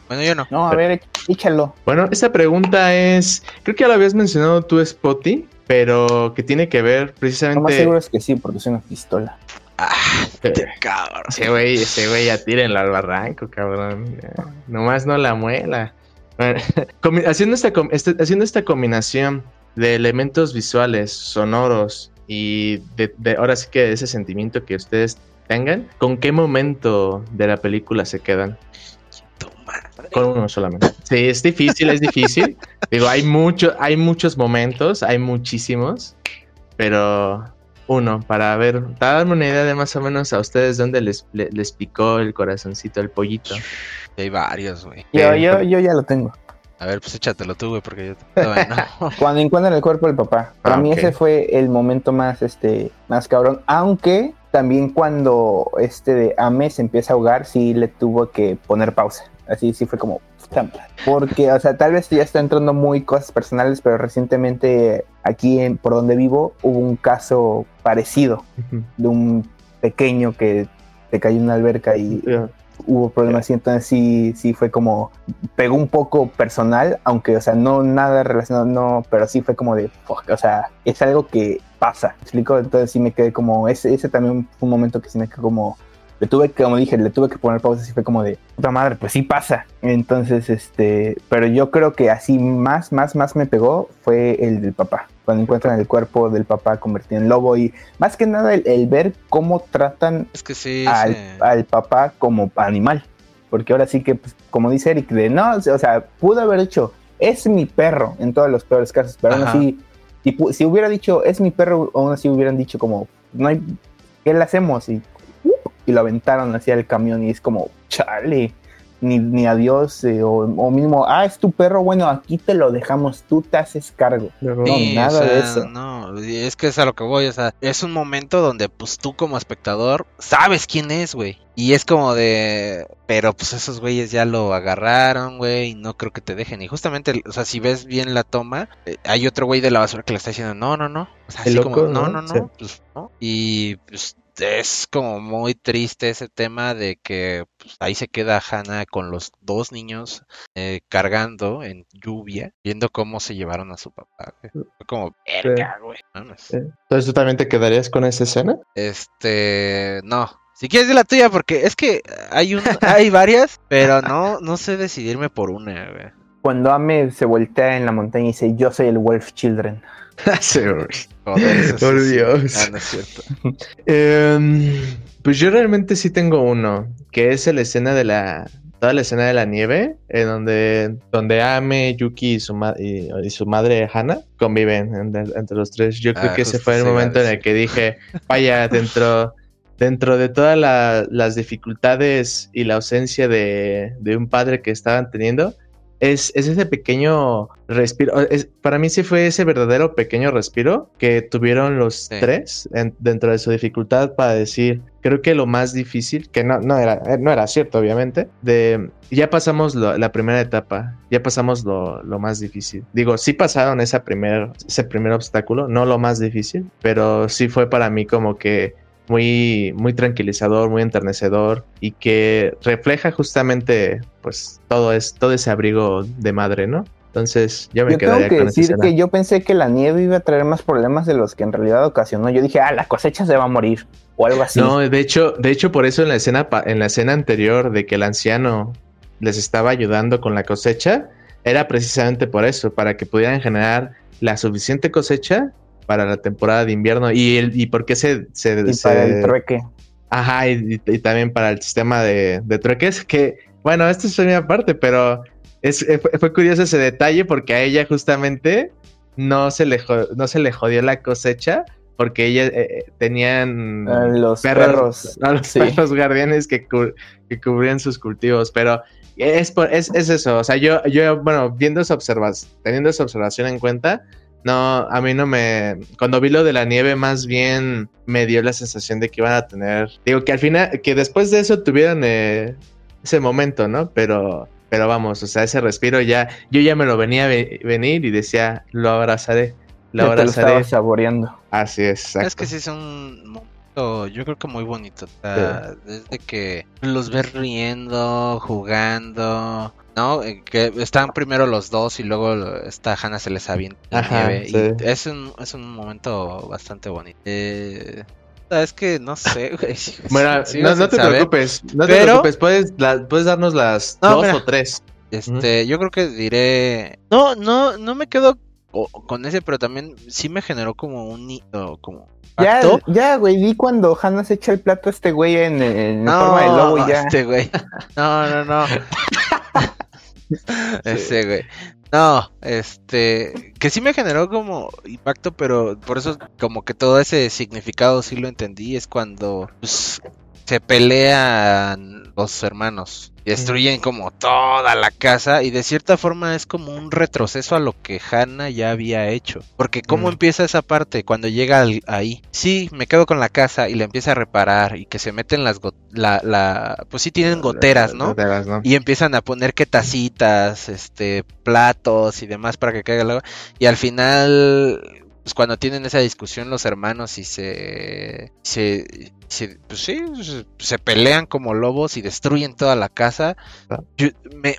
Bueno, yo no. No, a ver, échalo. Bueno, esta pregunta es, creo que ya lo habías mencionado tú, Spotty, pero que tiene que ver precisamente... Lo más seguro es que sí, porque es una pistola. Ah, este cabrón. Ese güey, ese güey ya tírenlo al barranco, cabrón. nomás no la muela. haciendo, esta, este, haciendo esta combinación de elementos visuales, sonoros y de, de, ahora sí que ese sentimiento que ustedes tengan, ¿con qué momento de la película se quedan? Con uno solamente. Sí, es difícil, es difícil. Digo, hay mucho, hay muchos momentos, hay muchísimos, pero uno, para ver, para darme una idea de más o menos a ustedes dónde les, les, picó el corazoncito, el pollito. Hay varios, güey. Yo, yo, yo ya lo tengo. A ver, pues échatelo tú, güey, porque yo Cuando encuentran el cuerpo del papá. Para ah, mí ese fue el momento más, este, más cabrón. Aunque también cuando este de Ame se empieza a ahogar, sí le tuvo que poner pausa. Así sí fue como... Porque, o sea, tal vez ya está entrando muy cosas personales, pero recientemente aquí en, por donde vivo hubo un caso parecido de un pequeño que se cayó en una alberca y hubo problemas y entonces sí, sí fue como, pegó un poco personal, aunque, o sea, no nada relacionado, no, pero sí fue como de, o sea, es algo que pasa, explico? Entonces sí me quedé como, ese, ese también fue un momento que sí me quedé como, le tuve que, como dije, le tuve que poner pausa y fue como de, puta madre, pues sí pasa. Entonces, este, pero yo creo que así más, más, más me pegó fue el del papá cuando encuentran el cuerpo del papá convertido en lobo y más que nada el, ver cómo tratan al, papá como animal. Porque ahora sí que, pues, como dice Eric, de no, o sea, pudo haber dicho, es mi perro en todos los peores casos, pero aún así, si, si, hubiera dicho, es mi perro, aún así hubieran dicho como, no hay, ¿qué le hacemos? Y, y lo aventaron hacia el camión y es como, chale ni, ni adiós eh, o, mismo, ah, es tu perro, bueno, aquí te lo dejamos, tú te haces cargo. No, nada de eso. No, es que es a lo que voy, o sea, es un momento donde pues tú como espectador sabes quién es, güey. Y es como de, pero pues esos güeyes ya lo agarraron, güey, y no creo que te dejen. Y justamente, o sea, si ves bien la toma, eh, hay otro güey de la basura que le está diciendo, no, no, no. O sea, así como, no, no, no, pues, no. Y pues es como muy triste ese tema de que pues, ahí se queda Hannah con los dos niños eh, cargando en lluvia, viendo cómo se llevaron a su papá. Fue como, verga, güey. Entonces, ¿tú también te quedarías con esa escena? Este, no. Si quieres de la tuya, porque es que hay un, hay varias, pero no, no sé decidirme por una, güey. Cuando Ame se voltea en la montaña y dice, yo soy el Wolf Children. Por Dios. Ah, no es cierto. Em, pues yo realmente sí tengo uno, que es la escena de la, toda la escena de la nieve, en donde, donde Ame, Yuki y su, y, su madre Hana conviven entre los tres. Yo creo ah, que ese fue el momento en el que dije, vaya, dentro, dentro de todas las dificultades y la ausencia de, de un padre que estaban teniendo, es, ese pequeño respiro. para mí sí fue ese verdadero pequeño respiro que tuvieron los tres dentro de su dificultad para decir, creo que lo más difícil, que no, no, era, eh, no era cierto obviamente, de ya pasamos la primera etapa, ya pasamos lo, más difícil. Digo, sí pasaron esa primer, ese primer obstáculo, no lo más difícil, pero sí fue para mí como que muy, muy tranquilizador, muy enternecedor y que refleja justamente pues todo, es, todo ese abrigo de madre, ¿no? Entonces yo me yo tengo que decir que yo pensé que la nieve iba a traer más problemas de los que en realidad ocasionó. Yo dije, ah, la cosecha se va a morir o algo así. No, de hecho, de hecho por eso en la escena en la escena anterior de que el anciano les estaba ayudando con la cosecha, era precisamente por eso, para que pudieran generar la suficiente cosecha para la temporada de invierno y, el, y por qué se... se, para el trueque. Ajá, y, también para el sistema de, de trueques, que, bueno, esto es una parte, pero es, eh, fue, curioso ese detalle porque a ella justamente no se le, no se le jodió la cosecha porque ella eh, eh, tenían los perros, los perros guardianes que, que, cubrían sus cultivos, pero es, es, es, eso, o sea, yo, yo bueno, viendo esa observación, teniendo esa observación en cuenta, no, a mí no me. Cuando vi lo de la nieve, más bien me dio la sensación de que iban a tener. Digo que al final, que después de eso tuvieran eh, ese momento, ¿no? Pero, pero vamos, o sea, ese respiro ya. Yo ya me lo venía a venir y decía, lo abrazaré. Lo abrazaré. Lo saboreando. Así es. Es que sí es un momento, yo creo que muy bonito. Desde que los ves riendo, jugando ¿no? Eh, que están primero los dos y luego esta Hannah se les avienta nieve. Y es un, es un momento bastante bonito. Eh, es que no sé, güey. No, te preocupes, no te preocupes, puedes, puedes darnos las dos o tres. Este, yo creo que diré. No, no, no me quedo con ese, pero también sí me generó como un como ya, ya, güey, vi cuando Hannah se echa el plato a este güey en, en forma de lobo y ya. Este güey. No, no, no. Ese, güey. No, este, que sí me generó como impacto, pero por eso como que todo ese significado sí lo entendí, es cuando pues, se pelean los hermanos destruyen como toda la casa y de cierta forma es como un retroceso a lo que Hannah ya había hecho. Porque cómo mm. empieza esa parte cuando llega ahí. Sí, me quedo con la casa y le empieza a reparar y que se meten las la, la pues sí tienen goteras, ¿no? Y empiezan a poner que tacitas, este, platos y demás para que caiga el agua y al final pues cuando tienen esa discusión los hermanos y se, se, pues sí, se, pelean como lobos y destruyen toda la casa. Ah.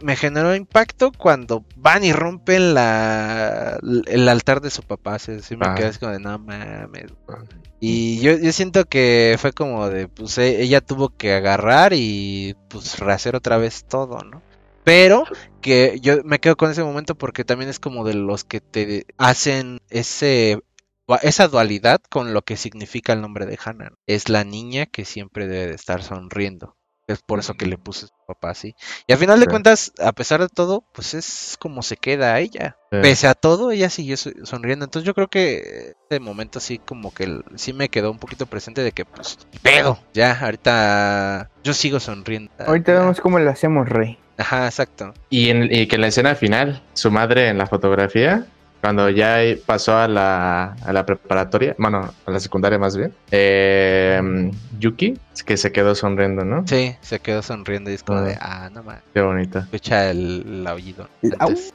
me, generó impacto cuando van y rompen la, el altar de su papá. Sí, me ah. quedé como de no mames. Ah. Y yo, yo siento que fue como de, pues e, ella tuvo que agarrar y pues rehacer otra vez todo, ¿no? Pero que yo me quedo con ese momento porque también es como de los que te hacen ese esa dualidad con lo que significa el nombre de Hannah. Es la niña que siempre debe de estar sonriendo. Es por eso que le puse a su papá así. Y al final de cuentas, a pesar de todo, pues es como se queda ella. Pese a todo, ella sigue sonriendo. Entonces yo creo que ese momento sí como que sí me quedó un poquito presente de que pues pedo. Ya, ahorita yo sigo sonriendo. Ahorita vemos cómo le hacemos rey. Ajá, exacto. Y, en, y que en la escena final, su madre en la fotografía, cuando ya pasó a la, a la preparatoria, bueno, a la secundaria más bien, eh, Yuki, que se quedó sonriendo, ¿no? Sí, se quedó sonriendo y es como de, ah, no más. Qué bonito. Escucha el, el aullido. Entonces,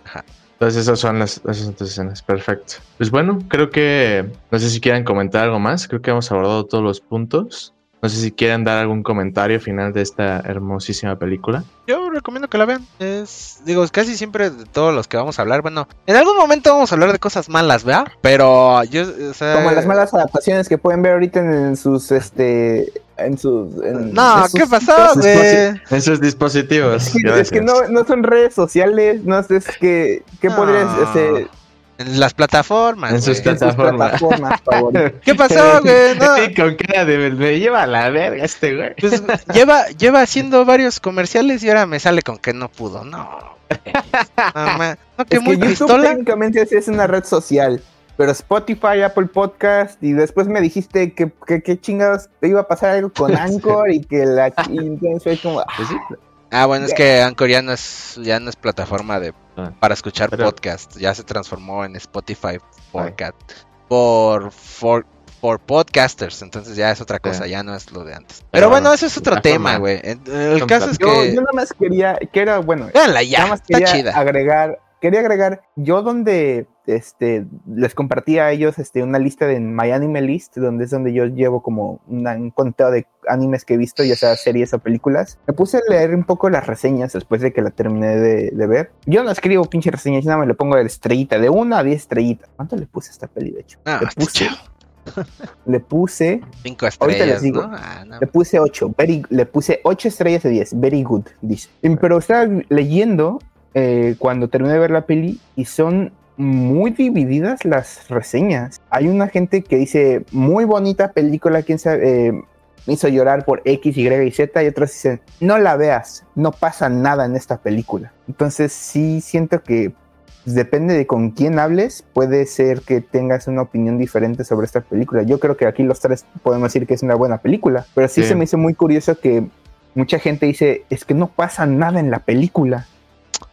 Entonces esas son las, esas dos escenas, perfecto. Pues bueno, creo que, no sé si quieran comentar algo más, creo que hemos abordado todos los puntos. No sé si quieren dar algún comentario final de esta hermosísima película. Yo recomiendo que la vean. Es, digo, casi siempre de todos los que vamos a hablar. Bueno, en algún momento vamos a hablar de cosas malas, ¿verdad? Pero yo, o sea, como las malas adaptaciones que pueden ver ahorita en, sus, este, en sus, no, ¿qué pasó, güey? En sus dispositivos. Es que, no, no, son redes sociales, no sé, es que, ¿qué podrías, este En las plataformas. En sus plataformas. ¿Qué pasó, güey? No. Sí, con cara de me lleva a la verga este güey. Pues, lleva, lleva haciendo varios comerciales y ahora me sale con que no pudo. No. No, ma- no, que Es muy que YouTube pistola. técnicamente sí es una red social. Pero Spotify, Apple Podcast, y después me dijiste que, que, que chingados te iba a pasar algo con Anchor y que la y entonces fue como Pues sí, Ah, bueno, es que Anchor ya no es, ya no es plataforma de Ah. para escuchar Pero- podcast. Ya se transformó en Spotify podcast por, for, por podcasters. Entonces ya es otra cosa, ya no es lo de antes. Pero, Pero bueno, bueno, eso es otro tema, güey. El caso es yo, que. yo nada más quería, que era, bueno, Véanla ya, nada más está quería chida. agregar, quería agregar, yo donde este les compartí a ellos este una lista de My Anime List, donde es donde yo llevo como una- un conteo de animes que he visto, ya sea series o películas. Me puse a leer un poco las reseñas después de que la terminé de, de ver. Yo no escribo pinche reseñas, nada más le pongo de estrellita, de una a diez estrellitas. ¿Cuánto le puse a esta peli, de hecho? Ah, le puse, le puse Cinco Ahorita les estrellas, digo. ¿no? Ah, no. le puse 8, very, le puse 8 estrellas de 10, very good, dice. Pero estaba leyendo eh, cuando terminé de ver la peli y son muy divididas las reseñas. Hay una gente que dice, muy bonita película, quién sabe, eh, me hizo llorar por X, Y y Z, y otros dicen, no la veas, no pasa nada en esta película. Entonces sí siento que pues, depende de con quién hables, puede ser que tengas una opinión diferente sobre esta película. Yo creo que aquí los tres podemos decir que es una buena película, pero sí, Sí. se me hizo muy curioso que mucha gente dice, es que no pasa nada en la película.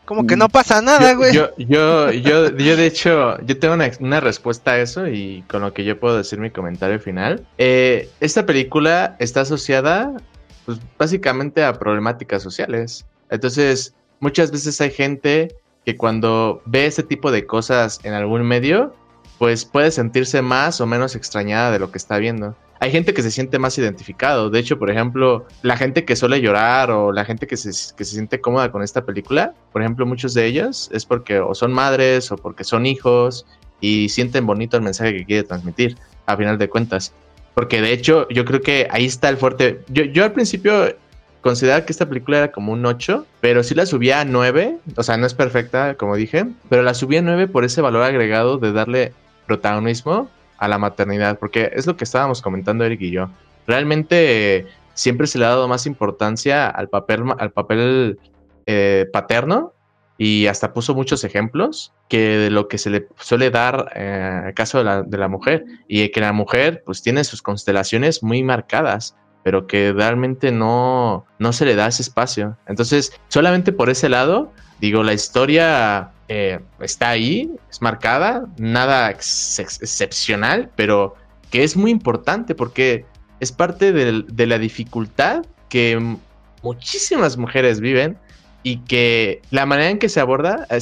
Como que no pasa nada, güey. yo, yo, yo, yo, de hecho, yo tengo una, una respuesta a eso y con lo que yo puedo decir mi comentario final. Eh, esta película está asociada, pues, básicamente a problemáticas sociales. Entonces, muchas veces hay gente que cuando ve ese tipo de cosas en algún medio, pues puede sentirse más o menos extrañada de lo que está viendo. Hay gente que se siente más identificado. De hecho, por ejemplo, la gente que suele llorar o la gente que se, que se siente cómoda con esta película, por ejemplo, muchos de ellos es porque o son madres o porque son hijos y sienten bonito el mensaje que quiere transmitir, a final de cuentas. Porque de hecho, yo creo que ahí está el fuerte. Yo, yo al principio consideraba que esta película era como un 8, pero sí la subía a 9. O sea, no es perfecta, como dije, pero la subí a 9 por ese valor agregado de darle protagonismo a la maternidad, porque es lo que estábamos comentando Eric y yo. Realmente eh, siempre se le ha dado más importancia al papel, al papel eh, paterno y hasta puso muchos ejemplos que de lo que se le suele dar eh, caso de la, de la mujer y que la mujer pues tiene sus constelaciones muy marcadas pero que realmente no, no se le da ese espacio. Entonces, solamente por ese lado, digo, la historia eh, está ahí, es marcada, nada ex- ex- excepcional, pero que es muy importante porque es parte de la dificultad que muchísimas mujeres viven y que la manera en que se aborda eh,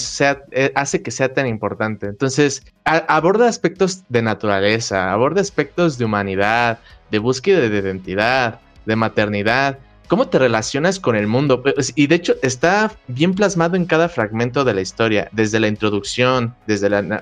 eh, hace que sea tan importante. Entonces, aborda aspectos de naturaleza, aborda aspectos de humanidad, de búsqueda de identidad, de maternidad, cómo te relacionas con el mundo. Y de hecho está bien plasmado en cada fragmento de la historia, desde la introducción, desde el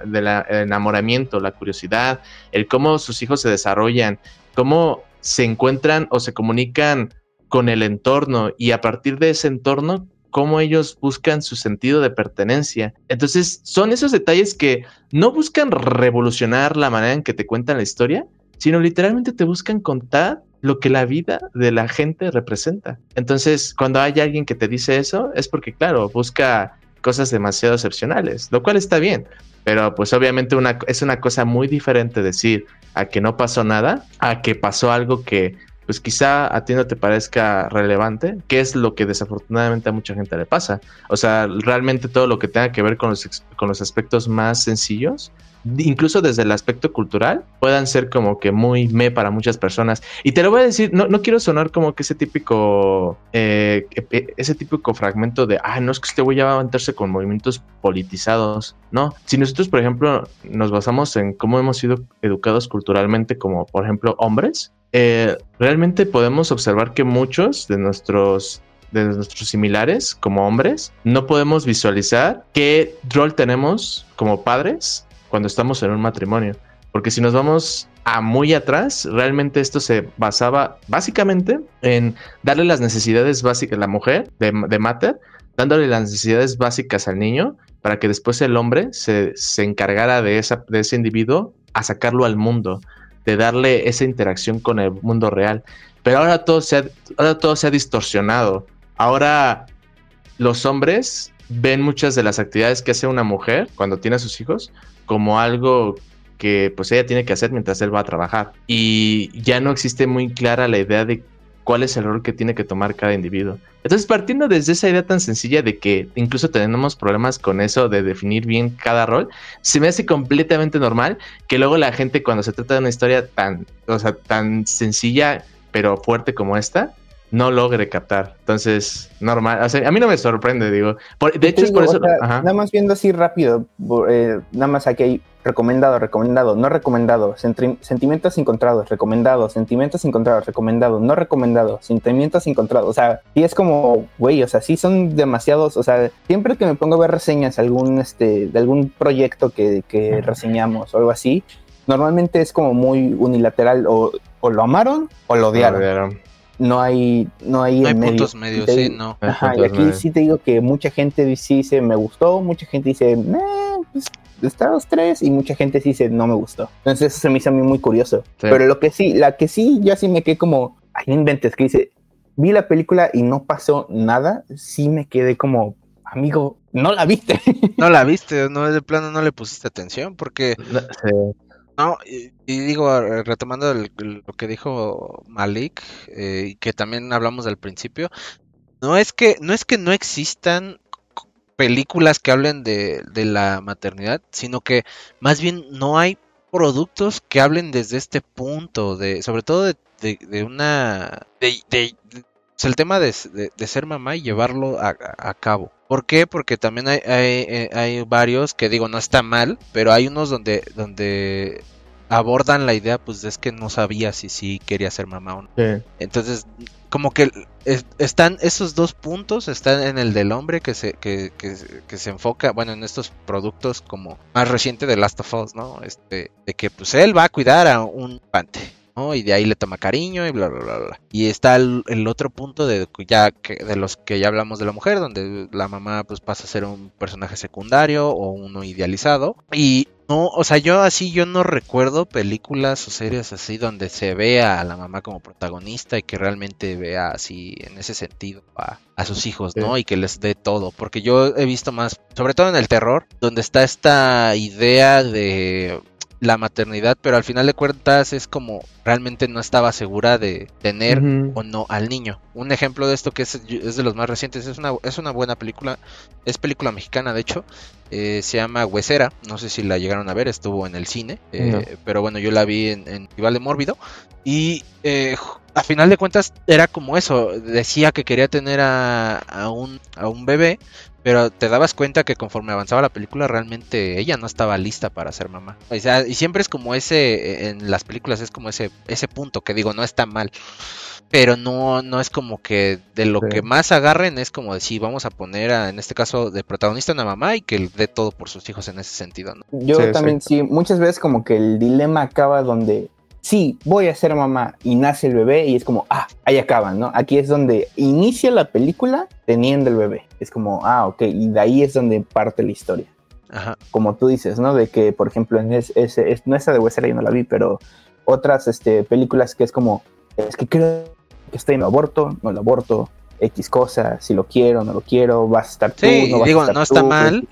enamoramiento, la curiosidad, el cómo sus hijos se desarrollan, cómo se encuentran o se comunican con el entorno y a partir de ese entorno, cómo ellos buscan su sentido de pertenencia. Entonces, son esos detalles que no buscan revolucionar la manera en que te cuentan la historia, sino literalmente te buscan contar lo que la vida de la gente representa. Entonces, cuando hay alguien que te dice eso, es porque, claro, busca cosas demasiado excepcionales, lo cual está bien, pero pues obviamente una, es una cosa muy diferente decir a que no pasó nada, a que pasó algo que pues quizá a ti no te parezca relevante, que es lo que desafortunadamente a mucha gente le pasa. O sea, realmente todo lo que tenga que ver con los, con los aspectos más sencillos, incluso desde el aspecto cultural, puedan ser como que muy me para muchas personas. Y te lo voy a decir, no, no quiero sonar como que ese típico, eh, e- ese típico fragmento de, ah, no es que este güey ya va a meterse con movimientos politizados. No, si nosotros, por ejemplo, nos basamos en cómo hemos sido educados culturalmente como, por ejemplo, hombres, eh, realmente podemos observar que muchos de nuestros de nuestros similares como hombres, no podemos visualizar qué rol tenemos como padres cuando estamos en un matrimonio. Porque si nos vamos a muy atrás, realmente esto se basaba básicamente en darle las necesidades básicas a la mujer de, mater, dándole las necesidades básicas al niño para que después el hombre se, se encargara de, esa, de ese individuo a sacarlo al mundo, de darle esa interacción con el mundo real. Pero ahora todo se ha, ahora todo se ha distorsionado. Ahora los hombres ven muchas de las actividades que hace una mujer cuando tiene a sus hijos como algo que pues ella tiene que hacer mientras él va a trabajar. Y ya no existe muy clara la idea de cuál es el rol que tiene que tomar cada individuo. Entonces, partiendo desde esa idea tan sencilla de que incluso tenemos problemas con eso de definir bien cada rol, se me hace completamente normal que luego la gente cuando se trata de una historia tan, o sea, tan sencilla pero fuerte como esta, no logre captar. Entonces, normal. O sea, a mí no me sorprende, digo. de hecho, es por eso. Nada más viendo así rápido, eh, nada más aquí hay recomendado, recomendado, no recomendado, sentimientos encontrados, recomendado, sentimientos encontrados, recomendado, no recomendado, sentimientos encontrados. O sea, y es como, güey, o sea, sí son demasiados. O sea, siempre que me pongo a ver reseñas algún, este, de algún proyecto que, que reseñamos o algo así, normalmente es como muy unilateral o, o lo amaron o lo odiaron no hay no hay, no hay puntos medios, sí, no. Ajá, y aquí sí te digo que mucha gente dice me gustó, mucha gente dice, pues está los tres, y mucha gente sí dice no me gustó. Entonces eso se me hizo a mí muy curioso. Pero lo que sí, la que sí, yo sí me quedé como, hay inventes que dice, vi la película y no pasó nada, sí me quedé como, amigo, no la viste. No la viste, no de plano no le pusiste atención porque no, y, digo, retomando lo que dijo Malik, eh, que también hablamos al principio, no es que no es que no existan películas que hablen de, la maternidad, sino que más bien no hay productos que hablen desde este punto, de sobre todo de, una... de, el tema de, ser mamá y llevarlo a, a, cabo. ¿Por qué? Porque también hay, hay, hay, varios que digo no está mal, pero hay unos donde, donde abordan la idea, pues es que no sabía si sí quería ser mamá o no. Entonces, como que están esos dos puntos, están en el del hombre que se, que, que, que, se enfoca, bueno, en estos productos como más reciente de Last of Us, ¿no? Este, de que pues él va a cuidar a un pante. ¿No? Y de ahí le toma cariño y bla, bla, bla, bla. Y está el, otro punto de ya que, de los que ya hablamos de la mujer, donde la mamá pues pasa a ser un personaje secundario o uno idealizado. Y no, o sea, yo así, yo no recuerdo películas o series así donde se vea a la mamá como protagonista y que realmente vea así en ese sentido a, a sus hijos, ¿no? Y que les dé todo. Porque yo he visto más, sobre todo en el terror, donde está esta idea de la maternidad, pero al final de cuentas es como realmente no estaba segura de tener o no al niño. Un ejemplo de esto que es, es, de los más recientes, es una, es una buena película, es película mexicana de hecho, eh, se llama Huesera, no sé si la llegaron a ver, estuvo en el cine, eh, pero bueno, yo la vi en, en de Mórbido y eh, a final de cuentas era como eso, decía que quería tener a, a, un, a un bebé, pero te dabas cuenta que conforme avanzaba la película, realmente ella no estaba lista para ser mamá. O sea, y siempre es como ese, en las películas es como ese, ese punto que digo, no está mal. Pero no, no es como que de lo que más agarren es como decir, vamos a poner a, en este caso de protagonista a una mamá y que dé todo por sus hijos en ese sentido. ¿no? Yo también sí, muchas veces como que el dilema acaba donde sí, voy a ser mamá y nace el bebé y es como, ah, ahí acaban, ¿no? Aquí es donde inicia la película teniendo el bebé. Es como, ah, ok, y de ahí es donde parte la historia. Ajá. Como tú dices, ¿no? De que, por ejemplo, en ese, es, no esa de Wesley yo no la vi, pero otras este, películas que es como, es que creo que estoy en el aborto, no el aborto, X cosa, si lo quiero, no lo quiero, vas a estar tú, no vas digo, a estar no está mal.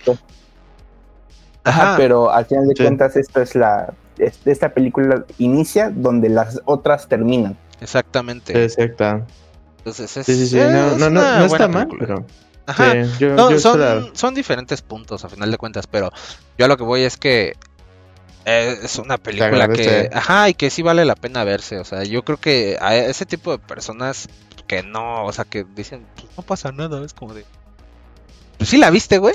Ajá, pero al final de cuentas esto es la esta película inicia donde las otras terminan. Exactamente. Exacto. Entonces sí, sí, no, no, está mal, pero... Ajá. son, diferentes puntos a final de cuentas, pero yo a lo que voy es que es una película que, ajá, y que sí vale la pena verse, o sea, yo creo que a ese tipo de personas que no, o sea, que dicen, pues no pasa nada, es como de, pues sí la viste, güey.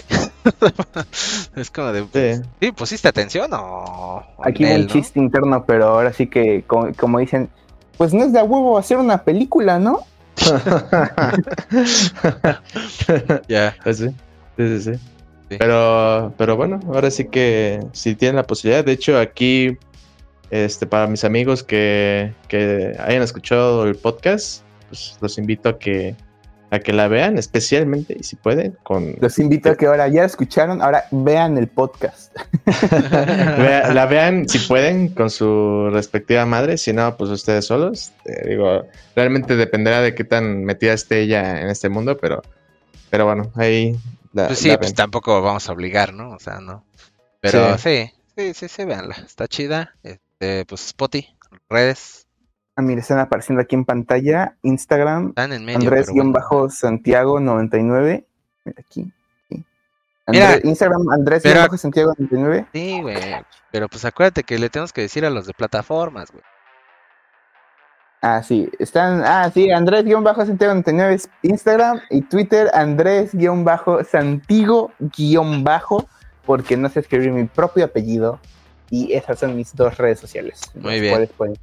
es como de, pues, sí. pusiste atención o... Aquí hay un chiste interno, pero ahora sí que, como, dicen, pues no es de huevo hacer una película, ¿no? ya. Pues sí, sí, sí, Pero, pero bueno, ahora sí que si tienen la posibilidad, de hecho aquí, este, para mis amigos que, que hayan escuchado el podcast, pues los invito a que a que la vean, especialmente, y si pueden, con... Los invito a que ahora ya escucharon, ahora vean el podcast. la vean, si pueden, con su respectiva madre, si no, pues ustedes solos. Eh, digo, realmente dependerá de qué tan metida esté ella en este mundo, pero, pero bueno, ahí... pues sí, pues tampoco vamos a obligar, ¿no? O sea, no. Pero sí, sí, sí, sí, véanla. Está chida. Este, pues Spotty, redes. Ah, mira, están apareciendo aquí en pantalla. Instagram. Andrés-Santiago99. Mira aquí. Mira, Instagram Andrés-Santiago99. Sí, güey. Pero pues acuérdate que le tenemos que decir a los de plataformas, güey. Ah, sí. Están. Ah, sí, Andrés-Santiago99 Instagram y Twitter Andrés-Santigo-Bajo, porque no sé escribir mi propio apellido. Y esas son mis dos redes sociales. Muy bien. Muy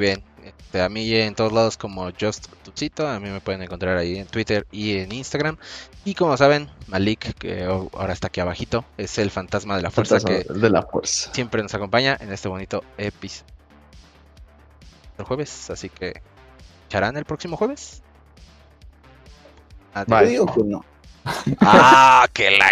bien. Este, a mí en todos lados como Just Tutsito, a mí me pueden encontrar ahí en Twitter y en Instagram. Y como saben, Malik, que ahora está aquí abajito, es el fantasma de la fuerza que de la fuerza. siempre nos acompaña en este bonito episodio. El jueves, así que ¿echarán el próximo jueves? Adiós. Yo digo que no. Ah, que la